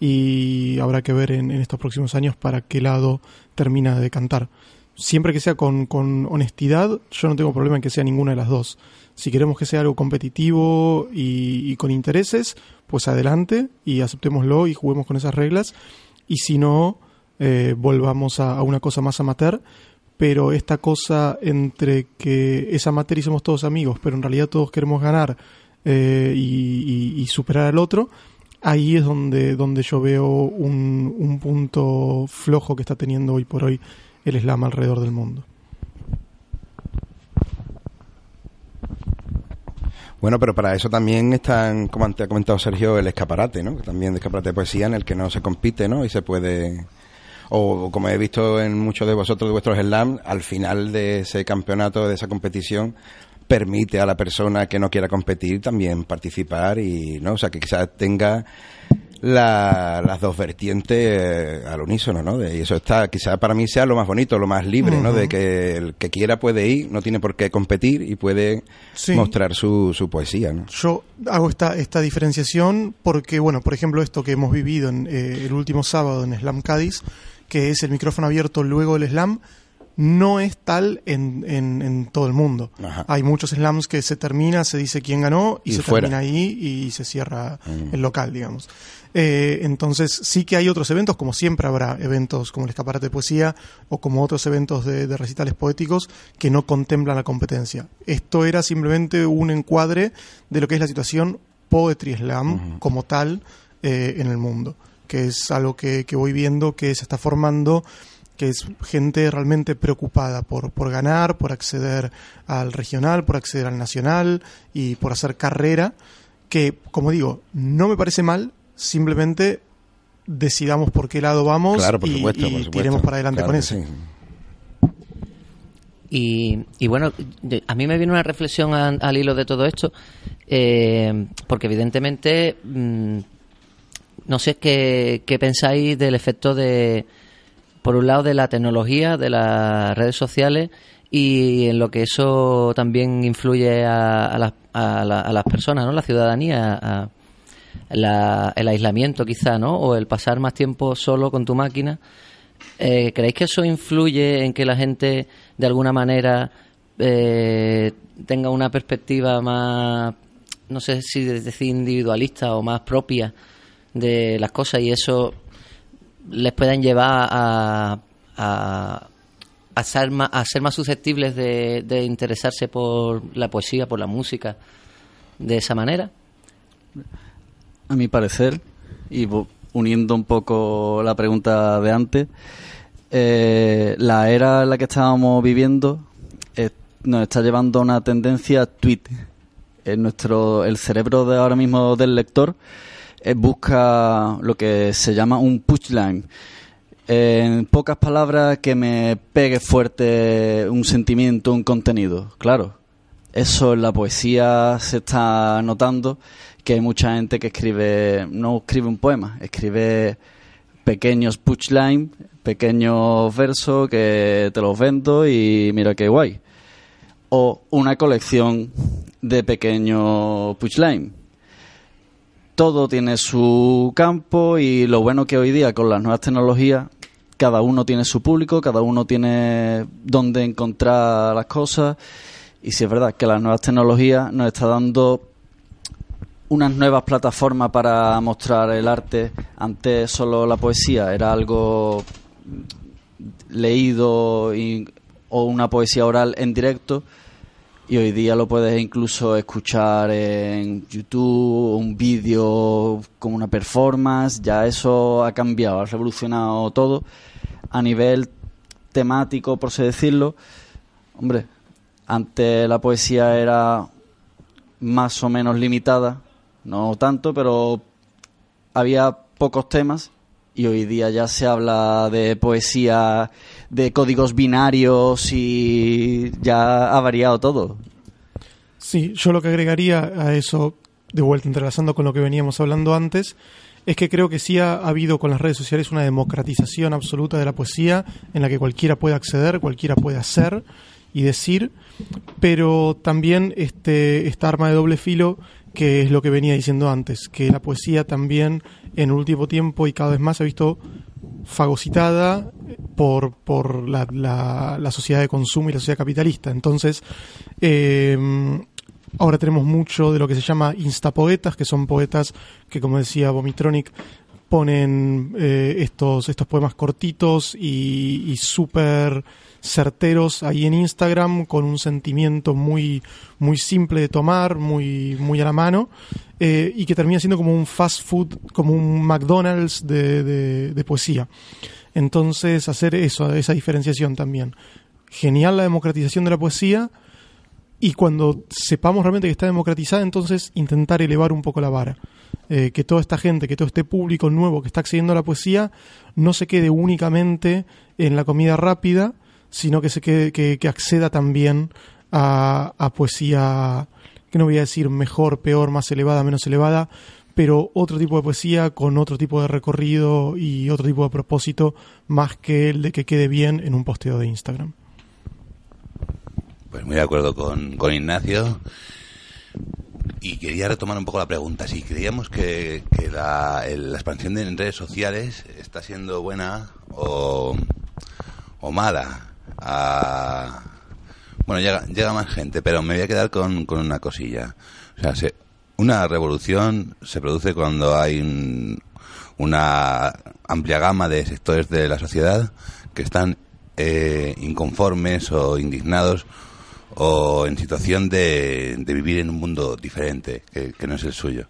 y habrá que ver en, en estos próximos años para qué lado termina de cantar. Siempre que sea con, con honestidad, yo no tengo problema en que sea ninguna de las dos. Si queremos que sea algo competitivo y, con intereses, pues adelante y aceptémoslo y juguemos con esas reglas. Y si no, eh, volvamos a, a una cosa más amateur. Pero esta cosa entre que es amateur y somos todos amigos, pero en realidad todos queremos ganar eh, y, superar al otro, ahí es donde, donde yo veo un, un punto flojo que está teniendo hoy por hoy el slam alrededor del mundo. Bueno, pero para eso también están, como antes ha comentado Sergio, el escaparate, ¿no? También de escaparate de poesía en el que no se compite, ¿no? Y se puede... O como he visto en muchos de vosotros, de vuestros slams, al final de ese campeonato, de esa competición, permite a la persona que no quiera competir también participar y, ¿no? O sea, que quizás tenga la- las dos vertientes eh, al unísono, ¿no? De- y eso está, quizás para mí sea lo más bonito, lo más libre, ¿no? De que el que quiera puede ir, no tiene por qué competir y puede Sí. mostrar su, su poesía, ¿no? Yo hago esta, esta diferenciación porque, bueno, por ejemplo, esto que hemos vivido en, eh, el último sábado en Slam Cádiz, que es el micrófono abierto luego del slam, no es tal en, en, en todo el mundo. Ajá. Hay muchos slams que se termina, se dice quién ganó y, Y se fuera. termina ahí y se cierra Mm. el local, digamos. Eh, entonces, sí que hay otros eventos, como siempre habrá eventos como el escaparate de poesía o como otros eventos de, de recitales poéticos que no contemplan la competencia. Esto era simplemente un encuadre de lo que es la situación Poetry Slam como tal eh, en el mundo, que es algo que, que voy viendo que se está formando que es gente realmente preocupada por, por ganar, por acceder al regional, por acceder al nacional y por hacer carrera, que, como digo, no me parece mal, simplemente decidamos por qué lado vamos Claro, por y, supuesto, y por supuesto. tiremos para adelante Claro con eso. sí. Y, y bueno, a mí me viene una reflexión al, al hilo de todo esto, eh, porque evidentemente, mm, no sé qué, qué pensáis del efecto de, por un lado, de la tecnología, de las redes sociales y en lo que eso también influye a, a las, a la- a las personas, ¿no? La ciudadanía, la- el aislamiento quizá, ¿no? O el pasar más tiempo solo con tu máquina. Eh, ¿Creéis que eso influye en que la gente, de alguna manera, eh, tenga una perspectiva más, no sé si decir individualista o más propia de las cosas y eso les puedan llevar a, a, a ser, más, a ser más susceptibles de, interesarse por la poesía, por la música, de esa manera? A mi parecer, y uniendo un poco la pregunta de antes, eh, la era en la que estábamos viviendo nos está llevando a una tendencia tweet. En nuestro, el cerebro de ahora mismo del lector busca lo que se llama un punchline. En pocas palabras que me pegue fuerte un sentimiento, un contenido. Claro, eso en la poesía se está notando que hay mucha gente que escribe, no escribe un poema, escribe pequeños punchlines, pequeños versos que te los vendo y mira qué guay. O una colección de pequeños punchlines. Todo tiene su campo y lo bueno que hoy día con las nuevas tecnologías cada uno tiene su público, cada uno tiene dónde encontrar las cosas y si es verdad que las nuevas tecnologías nos está dando unas nuevas plataformas para mostrar el arte. Antes solo la poesía era algo leído o una poesía oral en directo y hoy día lo puedes incluso escuchar en YouTube, un vídeo con una performance, ya eso ha cambiado, ha revolucionado todo a nivel temático, por así decirlo. Hombre, antes la poesía era más o menos limitada, no tanto, pero había pocos temas y hoy día ya se habla de poesía, de códigos binarios y ya ha variado todo. Sí, yo lo que agregaría a eso, de vuelta entrelazando con lo que veníamos hablando antes, es que creo que sí ha habido con las redes sociales una democratización absoluta de la poesía en la que cualquiera puede acceder, cualquiera puede hacer y decir, pero también este, esta arma de doble filo que es lo que venía diciendo antes, que la poesía también en último tiempo y cada vez más ha visto fagocitada por, por la, la- sociedad de consumo y la sociedad capitalista. Entonces, eh, ahora tenemos mucho de lo que se llama instapoetas, que son poetas que, como decía Vomitronic, ponen eh, estos, estos poemas cortitos y, y súper certeros ahí en Instagram con un sentimiento muy, muy simple de tomar, muy, muy a la mano eh, y que termina siendo como un fast food, como un McDonald's de, de- poesía. Entonces, hacer eso, esa diferenciación también. Genial la democratización de la poesía y cuando sepamos realmente que está democratizada, entonces intentar elevar un poco la vara. Eh, que toda esta gente, que todo este público nuevo que está accediendo a la poesía no se quede únicamente en la comida rápida, sino que se quede, que, que acceda también a, a poesía, que no voy a decir mejor, peor, más elevada, menos elevada, pero otro tipo de poesía con otro tipo de recorrido y otro tipo de propósito más que el de que quede bien en un posteo de Instagram. Pues muy de acuerdo con, con Ignacio. Y quería retomar un poco la pregunta. Si creíamos que, que la, la expansión de redes sociales está siendo buena o, o mala. Ah, bueno, llega, llega más gente, pero me voy a quedar con, con una cosilla. O sea, se- una revolución se produce cuando hay un- una amplia gama de sectores de la sociedad que están eh, inconformes o indignados o en situación de, de vivir en un mundo diferente, que, que no es el suyo.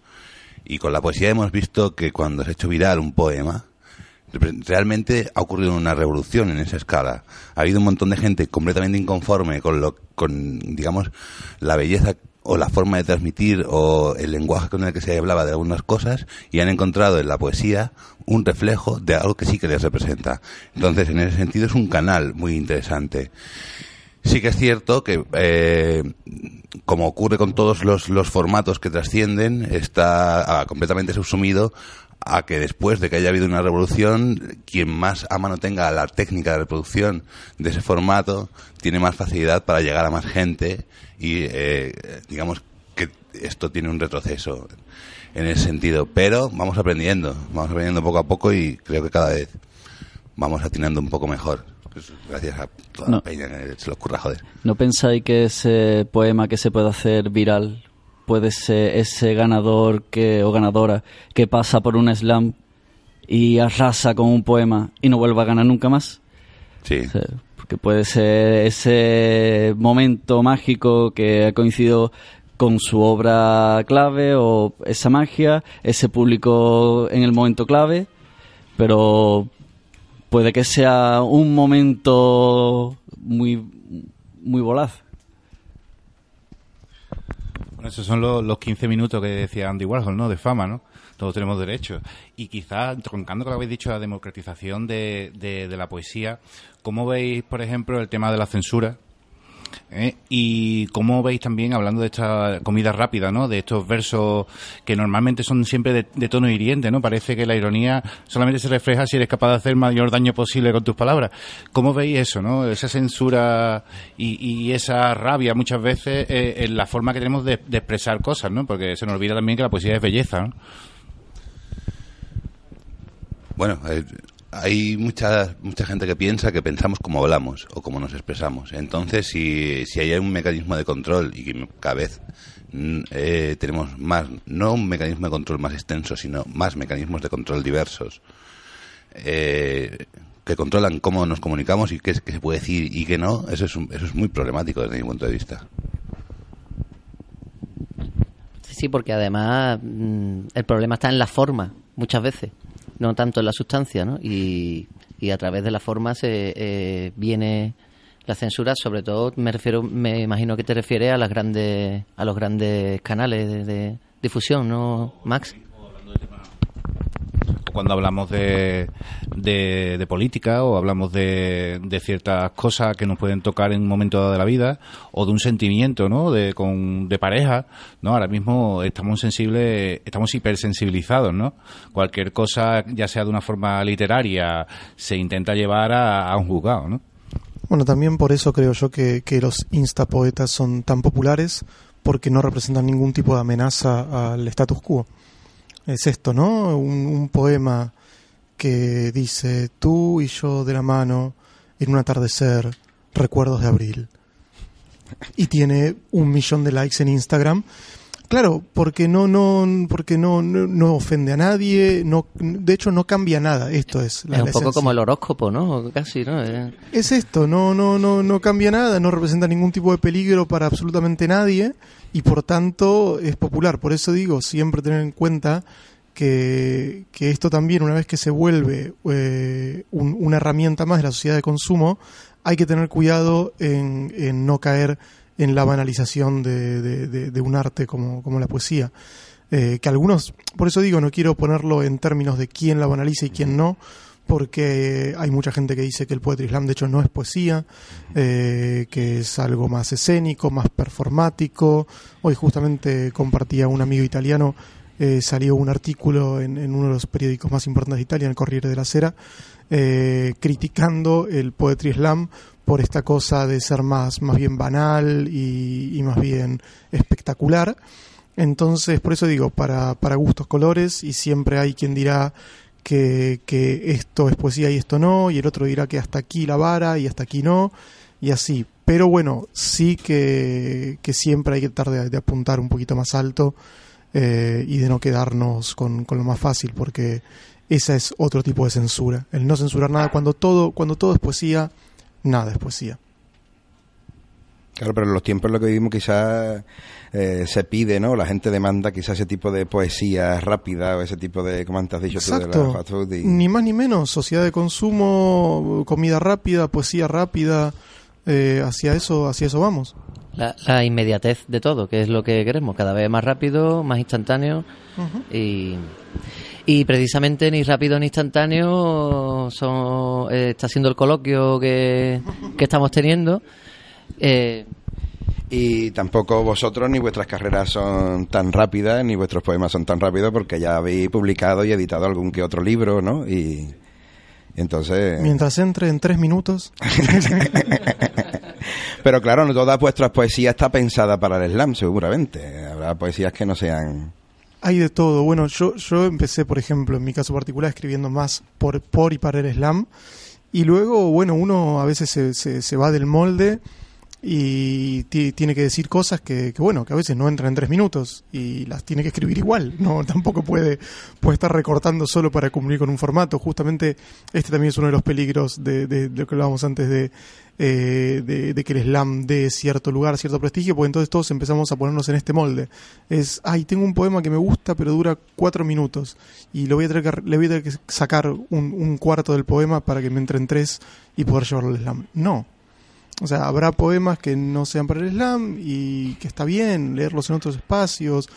Y con la poesía hemos visto que cuando se ha hecho viral un poema, realmente ha ocurrido una revolución en esa escala. Ha habido un montón de gente completamente inconforme con lo, con, digamos, la belleza o la forma de transmitir o el lenguaje con el que se hablaba de algunas cosas y han encontrado en la poesía un reflejo de algo que sí que les representa. Entonces, en ese sentido es un canal muy interesante. Sí que es cierto que, eh, como ocurre con todos los, los formatos que trascienden, está ah, completamente subsumido a que después de que haya habido una revolución, quien más a mano tenga la técnica de reproducción de ese formato, tiene más facilidad para llegar a más gente y, eh, digamos, que esto tiene un retroceso en ese sentido. Pero vamos aprendiendo, vamos aprendiendo poco a poco y creo que cada vez vamos atinando un poco mejor. Pues Gracias a toda No. la peña que se lo ocurra, joder. ¿No pensáis que ese poema que se puede hacer viral puede ser ese ganador que o ganadora que pasa por un slam y arrasa con un poema y no vuelva a ganar nunca más? Sí. O sea, porque puede ser ese momento mágico que ha coincidido con su obra clave o esa magia, ese público en el momento clave, pero puede que sea un momento muy muy volaz. Esos son los, los 15 minutos que decía Andy Warhol, ¿no? De fama, ¿no? Todos tenemos derecho. Y quizás, troncando con lo que habéis dicho, la democratización de, de, de la poesía, ¿cómo veis, por ejemplo, el tema de la censura? ¿Eh? Y cómo veis también, hablando de esta comida rápida, ¿no? De estos versos que normalmente son siempre de, tono hiriente, ¿no? Parece que la ironía solamente se refleja si eres capaz de hacer el mayor daño posible con tus palabras. ¿Cómo veis eso, no? Esa censura y, y esa rabia muchas veces eh, en la forma que tenemos de, de expresar cosas, ¿no? Porque se nos olvida también que la poesía es belleza, ¿no? Bueno, eh, hay mucha, mucha gente que piensa que pensamos como hablamos o como nos expresamos. Entonces, si, si hay un mecanismo de control y cada vez mm, eh, tenemos más, no un mecanismo de control más extenso, sino más mecanismos de control diversos, eh, que controlan cómo nos comunicamos y qué, qué se puede decir y qué no, eso es, un- eso es muy problemático desde mi punto de vista. Sí, sí, porque además mm, el problema está en la forma, muchas veces, no tanto en la sustancia, ¿no? Y, y a través de la forma se eh, viene la censura, sobre todo me refiero, me imagino que te refieres a las grandes, a los grandes canales de, de difusión, ¿no, Max? Cuando hablamos de, de, política o hablamos de, de ciertas cosas que nos pueden tocar en un momento dado de la vida o de un sentimiento, ¿no? De, con, de pareja, ¿no? Ahora mismo estamos sensibles, estamos hipersensibilizados, ¿no? Cualquier cosa, ya sea de una forma literaria, se intenta llevar a, a un juzgado, ¿no? Bueno, también por eso creo yo que, que los instapoetas son tan populares, porque no representan ningún tipo de amenaza al status quo. Es esto, ¿no? Un, un poema que dice, tú y yo de la mano, en un atardecer, recuerdos de abril. Y tiene un millón de likes en Instagram. Claro, porque no, no, porque no, no, no ofende a nadie, no, de hecho no cambia nada. Esto es la es un la poco como el horóscopo, ¿no? Casi, ¿no? Eh, Es esto, no, no, no, no cambia nada, no representa ningún tipo de peligro para absolutamente nadie y por tanto es popular. Por eso digo, siempre tener en cuenta que, que esto también, una vez que se vuelve eh, un- una herramienta más de la sociedad de consumo, hay que tener cuidado en, en no caer en la banalización de, de- un arte como, como la poesía. Eh, que algunos, por eso digo, no quiero ponerlo en términos de quién la banaliza y quién no, porque hay mucha gente que dice que el poetry slam de hecho no es poesía, eh, que es algo más escénico, más performático. Hoy justamente compartía un amigo italiano eh, salió un artículo en, en, uno de los periódicos más importantes de Italia, en el Corriere della Sera, eh, criticando el Poetry Slam por esta cosa de ser más, más bien banal y, y más bien espectacular. Entonces, por eso digo, para, para gustos colores, y siempre hay quien dirá que, que esto es poesía y esto no, y el otro dirá que hasta aquí la vara y hasta aquí no, y así. Pero bueno, sí que, siempre hay que tratar de, de apuntar un poquito más alto eh, y de no quedarnos con, con, lo más fácil, porque esa es otro tipo de censura. El no censurar nada, cuando todo, cuando todo es poesía, nada es poesía. Claro, pero en los tiempos en los que vivimos quizás eh, se pide, ¿no? La gente demanda quizás ese tipo de poesía rápida o ese tipo de, como antes has dicho Exacto. tú, de la fast food. Y... Ni más ni menos, sociedad de consumo, comida rápida, poesía rápida, eh, hacia eso, hacia eso vamos. La, la, inmediatez de todo, que es lo que queremos, cada vez más rápido, más instantáneo uh -huh. y, y precisamente ni rápido ni instantáneo son, eh, está siendo el coloquio que, que estamos teniendo. Eh, y tampoco vosotros ni vuestras carreras son tan rápidas, ni vuestros poemas son tan rápidos, porque ya habéis publicado y editado algún que otro libro, ¿no? Y entonces... Mientras entre en tres minutos. [LAUGHS] Pero claro, no toda vuestra poesía está pensada para el slam, seguramente. Habrá poesías que no sean... Hay de todo. Bueno, yo, yo empecé, por ejemplo, en mi caso particular, escribiendo más por, por y para el slam. Y luego, bueno, uno a veces se, se, se va del molde y tiene que decir cosas que, bueno que a veces no entran en tres minutos y las tiene que escribir igual [LAUGHS] no tampoco puede puede estar recortando solo para cumplir con un formato. Justamente este también es uno de los peligros de, de, de lo que hablábamos antes de, eh, de, que el slam dé cierto lugar cierto prestigio porque entonces todos empezamos a ponernos en este molde. Es ay tengo un poema que me gusta pero dura cuatro minutos y lo voy a tener que, le voy a tener que sacar un, un cuarto del poema para que me entre en tres y poder llevarlo al slam no o sea, habrá poemas que no sean para el slam y que está bien leerlos en otros espacios,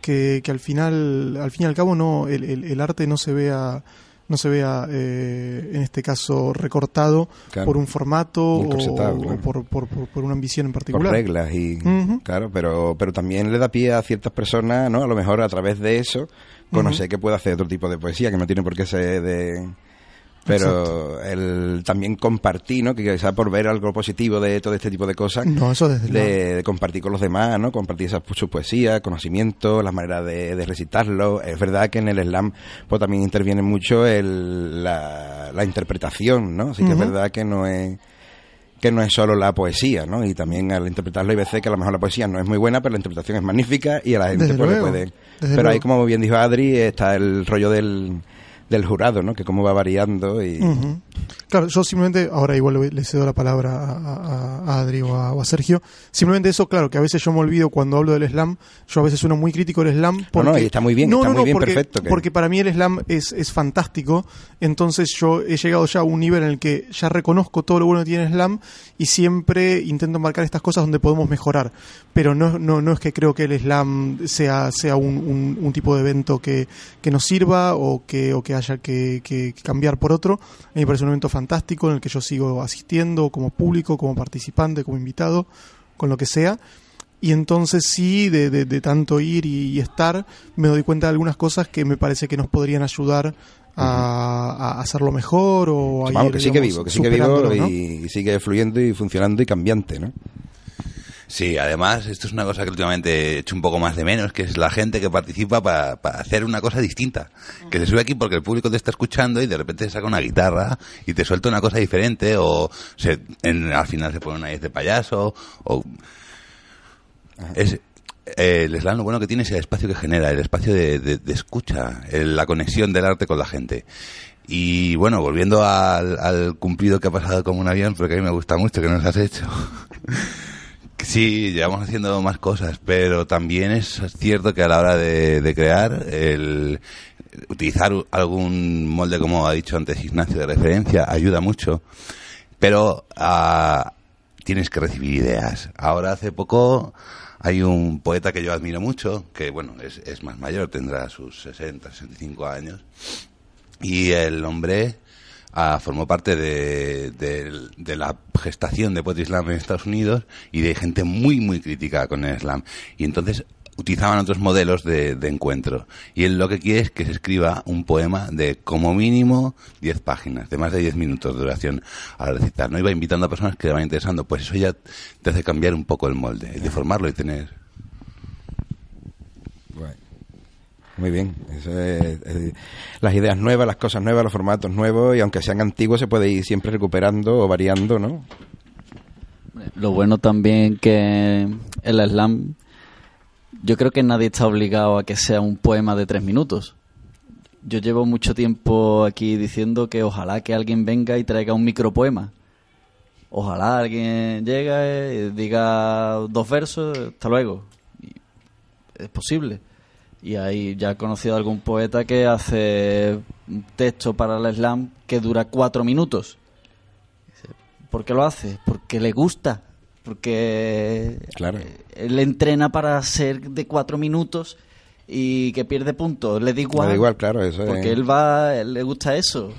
que, que al final, al fin y al cabo, no, el, el, el arte no se vea, no se vea, eh, en este caso, recortado claro. por un formato o, claro. o por, por, por, por, una ambición en particular. Por reglas y, uh -huh. claro, pero, pero también le da pie a ciertas personas, ¿no? A lo mejor a través de eso, conocer uh -huh. que puede hacer otro tipo de poesía, que no tiene por qué ser de pero el también compartir, ¿no? Que quizás por ver algo positivo de todo este tipo de cosas, no, eso desde de, de, compartir con los demás, ¿no? Compartir esa, su poesía, conocimiento, la manera de, de, recitarlo. Es verdad que en el slam pues también interviene mucho el, la, la interpretación, ¿no? Así que uh -huh. es verdad que no es que no es solo la poesía, ¿no? Y también al interpretarlo hay veces que a lo mejor la poesía no es muy buena, pero la interpretación es magnífica y a la gente Desde pues, luego. puede... Pero luego. ahí, como bien dijo Adri, está el rollo del del jurado, ¿no? Que cómo va variando y... Uh -huh. Claro, yo simplemente, ahora igual le cedo la palabra a, a, a Adri o a, o a, Sergio, simplemente eso, claro, que a veces yo me olvido cuando hablo del slam, yo a veces sueno muy crítico del slam. Porque, no, no, y está muy bien, no, está no, muy bien, porque, perfecto. Que... Porque para mí el slam es, es fantástico, entonces yo he llegado ya a un nivel en el que ya reconozco todo lo bueno que tiene el slam y siempre intento marcar estas cosas donde podemos mejorar, pero no, no, no es que creo que el slam sea, sea un, un, un tipo de evento que, que nos sirva o que, o que haya que, que que, cambiar por otro. A mí me parece un evento fantástico en el que yo sigo asistiendo como público, como participante, como invitado, con lo que sea. Y entonces sí, de, de, de tanto ir y, y, estar, me doy cuenta de algunas cosas que me parece que nos podrían ayudar a, a hacerlo mejor o a Vamos, ir, que sigue digamos, vivo, que sigue vivo ¿no? y, y sigue fluyendo y funcionando y cambiante, ¿no? Sí, además, esto es una cosa que últimamente he hecho un poco más de menos, que es la gente que participa para, para hacer una cosa distinta. Que se sube aquí porque el público te está escuchando y de repente saca una guitarra y te suelta una cosa diferente o se, en, al final se pone una vez de payaso o... Es, eh, el slam lo bueno que tiene es el espacio que genera, el espacio de, de, de escucha, el, la conexión del arte con la gente. Y bueno, volviendo al, al, cumplido que ha pasado como un avión, porque a mí me gusta mucho que nos has hecho. [LAUGHS] Sí, llevamos haciendo más cosas, pero también es cierto que a la hora de, crear, el utilizar algún molde, como ha dicho antes Ignacio, de referencia, ayuda mucho, pero uh, tienes que recibir ideas. Ahora hace poco hay un poeta que yo admiro mucho, que bueno, es, es más mayor, tendrá sus 60, 65 años, y el hombre uh, formó parte de, de, de, la gestación de Poetry Slam en Estados Unidos y de gente muy, muy crítica con el slam. Y entonces utilizaban otros modelos de, de encuentro. Y él lo que quiere es que se escriba un poema de como mínimo 10 páginas, de más de 10 minutos de duración al recitar. No iba invitando a personas que le van interesando, pues eso ya te hace cambiar un poco el molde, deformarlo y tener... Guay. Muy bien. Eso es- las ideas nuevas, las cosas nuevas, los formatos nuevos, y aunque sean antiguos, se puede ir siempre recuperando o variando, ¿no? Lo bueno también que el slam, yo creo que nadie está obligado a que sea un poema de tres minutos. Yo llevo mucho tiempo aquí diciendo que ojalá que alguien venga y traiga un micropoema. Ojalá alguien llegue y diga dos versos, hasta luego. Es posible. Y ahí ya he conocido algún poeta que hace un texto para el slam que dura cuatro minutos. ¿Por qué lo hace? Porque le gusta. Porque Claro. eh, él entrena para ser de cuatro minutos y que pierde puntos. Le da igual. Le da igual, claro, eso es- Porque él va, él le gusta eso.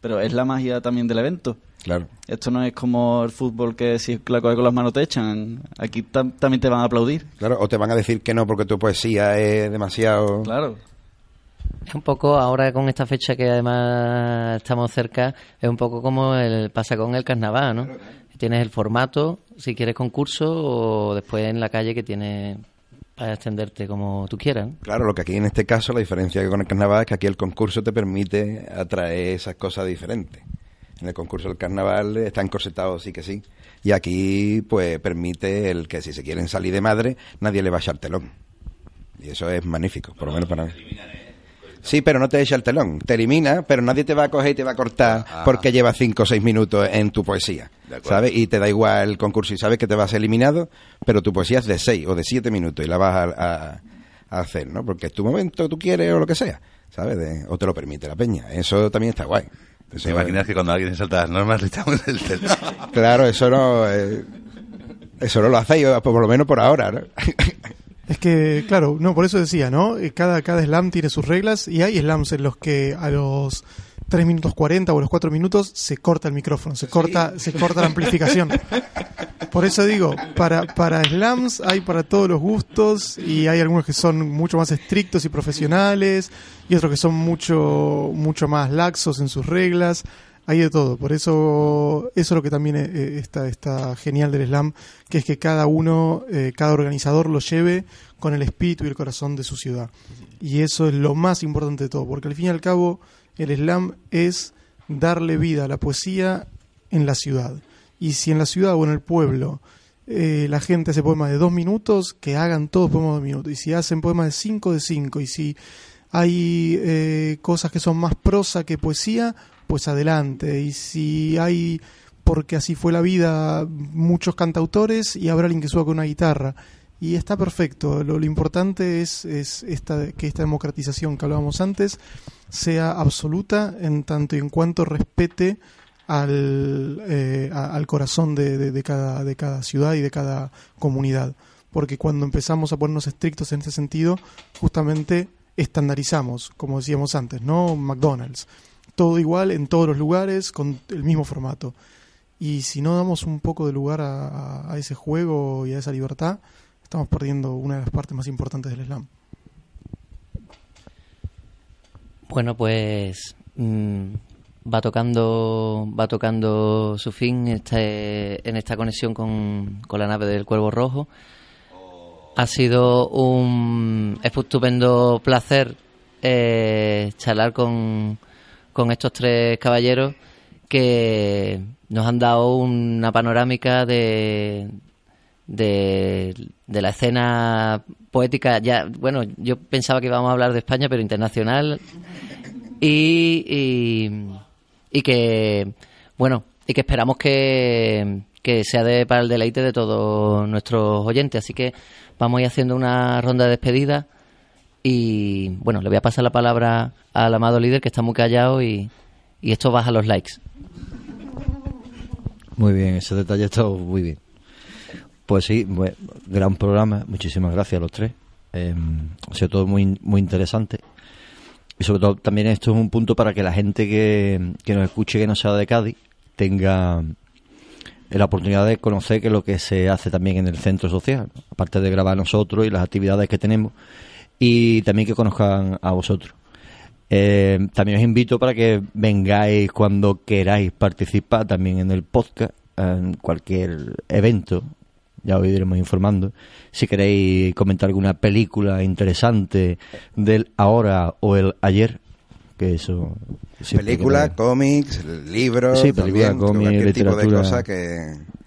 Pero es la magia también del evento. Claro. Esto no es como el fútbol que si la coges con las manos te echan. Aquí tam- también te van a aplaudir. Claro, o te van a decir que no porque tu poesía es demasiado... Claro. Es un poco, ahora con esta fecha que además estamos cerca, es un poco como el pasa con el carnaval, ¿no? Tienes el formato, si quieres concurso, o después en la calle que tienes para extenderte como tú quieras. ¿no? Claro, lo que aquí en este caso, la diferencia que con el carnaval es que aquí el concurso te permite atraer esas cosas diferentes. En el concurso del carnaval está encorsetado, sí que sí. Y aquí, pues, permite el que si se quieren salir de madre, nadie le va a echar telón. Y eso es magnífico, por lo menos para mí. Sí, pero no te echa el telón. Te elimina, pero nadie te va a coger y te va a cortar Ah. porque lleva cinco o seis minutos en tu poesía. ¿Sabes? Y te da igual el concurso y sabes que te vas eliminado, pero tu poesía es de seis o de siete minutos y la vas a, a- a hacer, ¿no? Porque es tu momento, tú quieres o lo que sea, ¿sabes? De- o te lo permite la peña. Eso también está guay. Eso- ¿Te imaginas que cuando alguien se salta las normas le echamos el telón? [LAUGHS] Claro, eso no... eh, eso no lo hacéis, por lo menos por ahora, ¿no? [LAUGHS] Es que, claro, no, por eso decía, ¿no? Eh, Cada, cada slam tiene sus reglas y hay slams en los que a los 3 minutos 40 o los 4 minutos se corta el micrófono, se corta, se corta la amplificación. Por eso digo, para, para slams hay para todos los gustos y hay algunos que son mucho más estrictos y profesionales y otros que son mucho, mucho más laxos en sus reglas. Hay de todo, por eso eso es lo que también eh, está, está genial del slam, que es que cada uno, eh, cada organizador lo lleve con el espíritu y el corazón de su ciudad. Y eso es lo más importante de todo, porque al fin y al cabo el slam es darle vida a la poesía en la ciudad. Y si en la ciudad o en el pueblo eh, la gente hace poemas de dos minutos, que hagan todos poemas de dos minutos. Y si hacen poemas de cinco, de cinco. Y si hay eh, cosas que son más prosa que poesía, pues adelante. Y si hay, porque así fue la vida, muchos cantautores y habrá alguien que suba con una guitarra. Y está perfecto. Lo, lo importante es, es esta, que esta democratización que hablábamos antes sea absoluta en tanto y en cuanto respete al, eh, al corazón de, de- cada, de cada ciudad y de cada comunidad. Porque cuando empezamos a ponernos estrictos en este sentido, justamente estandarizamos, como decíamos antes, ¿no? McDonald's. Todo igual en todos los lugares, con el mismo formato. Y si no damos un poco de lugar a ese juego y a esa libertad, estamos perdiendo una de las partes más importantes del slam. Bueno, pues mm, va tocando va tocando su fin este, en esta conexión con, con la nave del Cuervo Rojo. Ha sido un estupendo placer eh, charlar con, con estos tres caballeros que nos han dado una panorámica de, de, de la escena poética. Ya, bueno, yo pensaba que íbamos a hablar de España, pero internacional. Y, y, y que, bueno, y que esperamos que, que sea de, para el deleite de todos nuestros oyentes. Así que vamos a ir haciendo una ronda de despedida. Y bueno, le voy a pasar la palabra al amado líder que está muy callado y, y esto baja los likes. Muy bien, ese detalle está muy bien. Pues sí, gran programa, muchísimas gracias a los tres. Eh, ha sido todo muy, muy interesante. Y sobre todo también esto es un punto para que la gente que, que nos escuche que no sea de Cádiz tenga la oportunidad de conocer que lo que se hace también en el centro social, aparte de grabar nosotros y las actividades que tenemos, y también que conozcan a vosotros. Eh, también os invito para que vengáis cuando queráis participar también en el podcast, en cualquier evento, ya os iremos informando. Si queréis comentar alguna película interesante del ahora o el ayer, que eso... Película, que- cómics, libros, Sí, película, también, cómic, cualquier tipo de literatura. cosa que,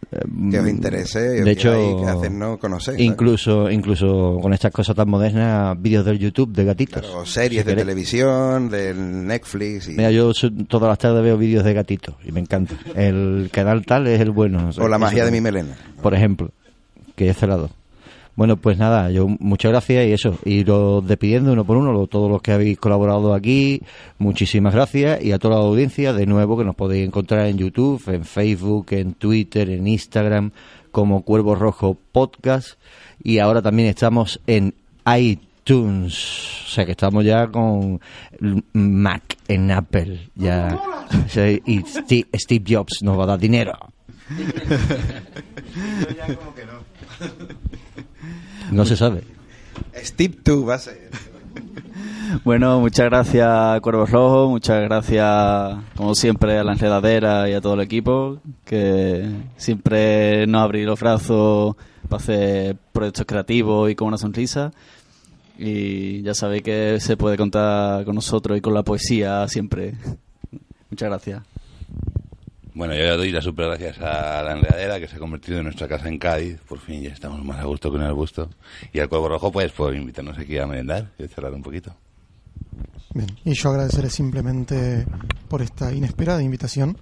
Eh, que os interese de hecho, queráis hacernos conocer. ¿sabes? incluso, incluso con estas cosas tan modernas, vídeos del YouTube de gatitos. Claro, series Si de televisión, del Netflix y, Mira, yo todas las tardes veo vídeos de gatitos y me encanta. El canal tal es el bueno. o la Eso magia de mi melena. Por ejemplo, que es cerrado. Bueno, pues nada, yo muchas gracias y eso, iros despidiendo uno por uno, lo- todos los que habéis colaborado aquí, muchísimas gracias y a toda la audiencia, de nuevo, que nos podéis encontrar en YouTube, en Facebook, en Twitter, en Instagram, como Cuervo Rojo Podcast y ahora también estamos en iTunes, o sea que estamos ya con Mac en Apple, ya, y Steve, Jobs nos va a dar dinero. [LAUGHS] No [LAUGHS] se sabe. Steve 2 va a ser. [LAUGHS] Bueno, muchas gracias Cuervos Rojos, muchas gracias como siempre a la enredadera y a todo el equipo que siempre nos abrí los brazos para hacer proyectos creativos y con una sonrisa. Y ya sabéis que se puede contar con nosotros y con la poesía siempre. Muchas gracias. Bueno, yo le doy las super gracias a la enredadera que se ha convertido en nuestra casa en Cádiz. Por fin ya estamos más a gusto que en el busto. Y al Cuervo Rojo, pues, por invitarnos aquí a merendar y a charlar un poquito. Bien, y yo agradeceré simplemente por esta inesperada invitación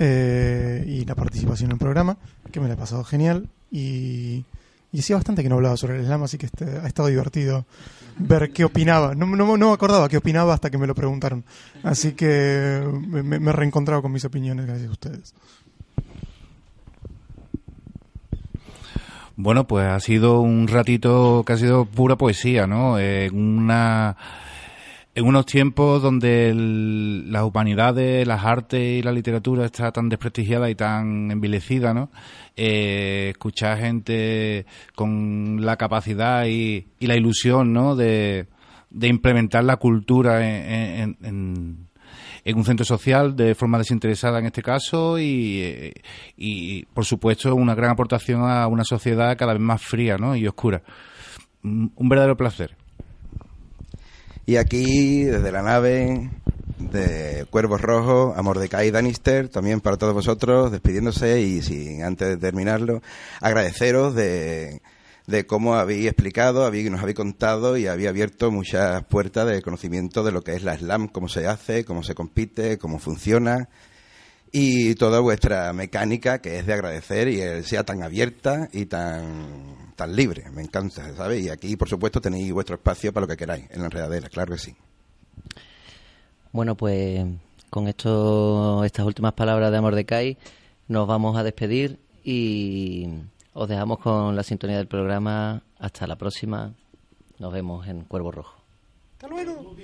eh, y la participación en el programa, que me la he pasado genial y, y hacía bastante que no hablaba sobre el slam, así que este, ha estado divertido ver qué opinaba. No, no, no acordaba qué opinaba hasta que me lo preguntaron, así que me, me- he reencontrado con mis opiniones gracias a ustedes. Bueno, pues ha sido un ratito que ha sido pura poesía, ¿no? En una en unos tiempos donde el- las humanidades, las artes y la literatura está tan desprestigiada y tan envilecida, ¿no? Eh, escuchar gente con la capacidad y, y la ilusión, ¿no? De, implementar la cultura en, en- un centro social de forma desinteresada en este caso y, y, por supuesto una gran aportación a una sociedad cada vez más fría ¿no? y oscura. Un verdadero placer. Y aquí, desde la nave de Cuervos Rojos, a Mordecai y Danister, también para todos vosotros, despidiéndose y sin antes de terminarlo, agradeceros de, de cómo habéis explicado, habéis, nos habéis contado y habéis abierto muchas puertas de conocimiento de lo que es la slam, cómo se hace, cómo se compite, cómo funciona y toda vuestra mecánica que es de agradecer y sea tan abierta y tan tan libre, me encanta, ¿sabes? Y aquí, por supuesto, tenéis vuestro espacio para lo que queráis, en la enredadera, claro que sí. Bueno, pues con esto, estas últimas palabras de Amor de Kai, nos vamos a despedir y os dejamos con la sintonía del programa. Hasta la próxima. Nos vemos en Cuervo Rojo. Hasta luego.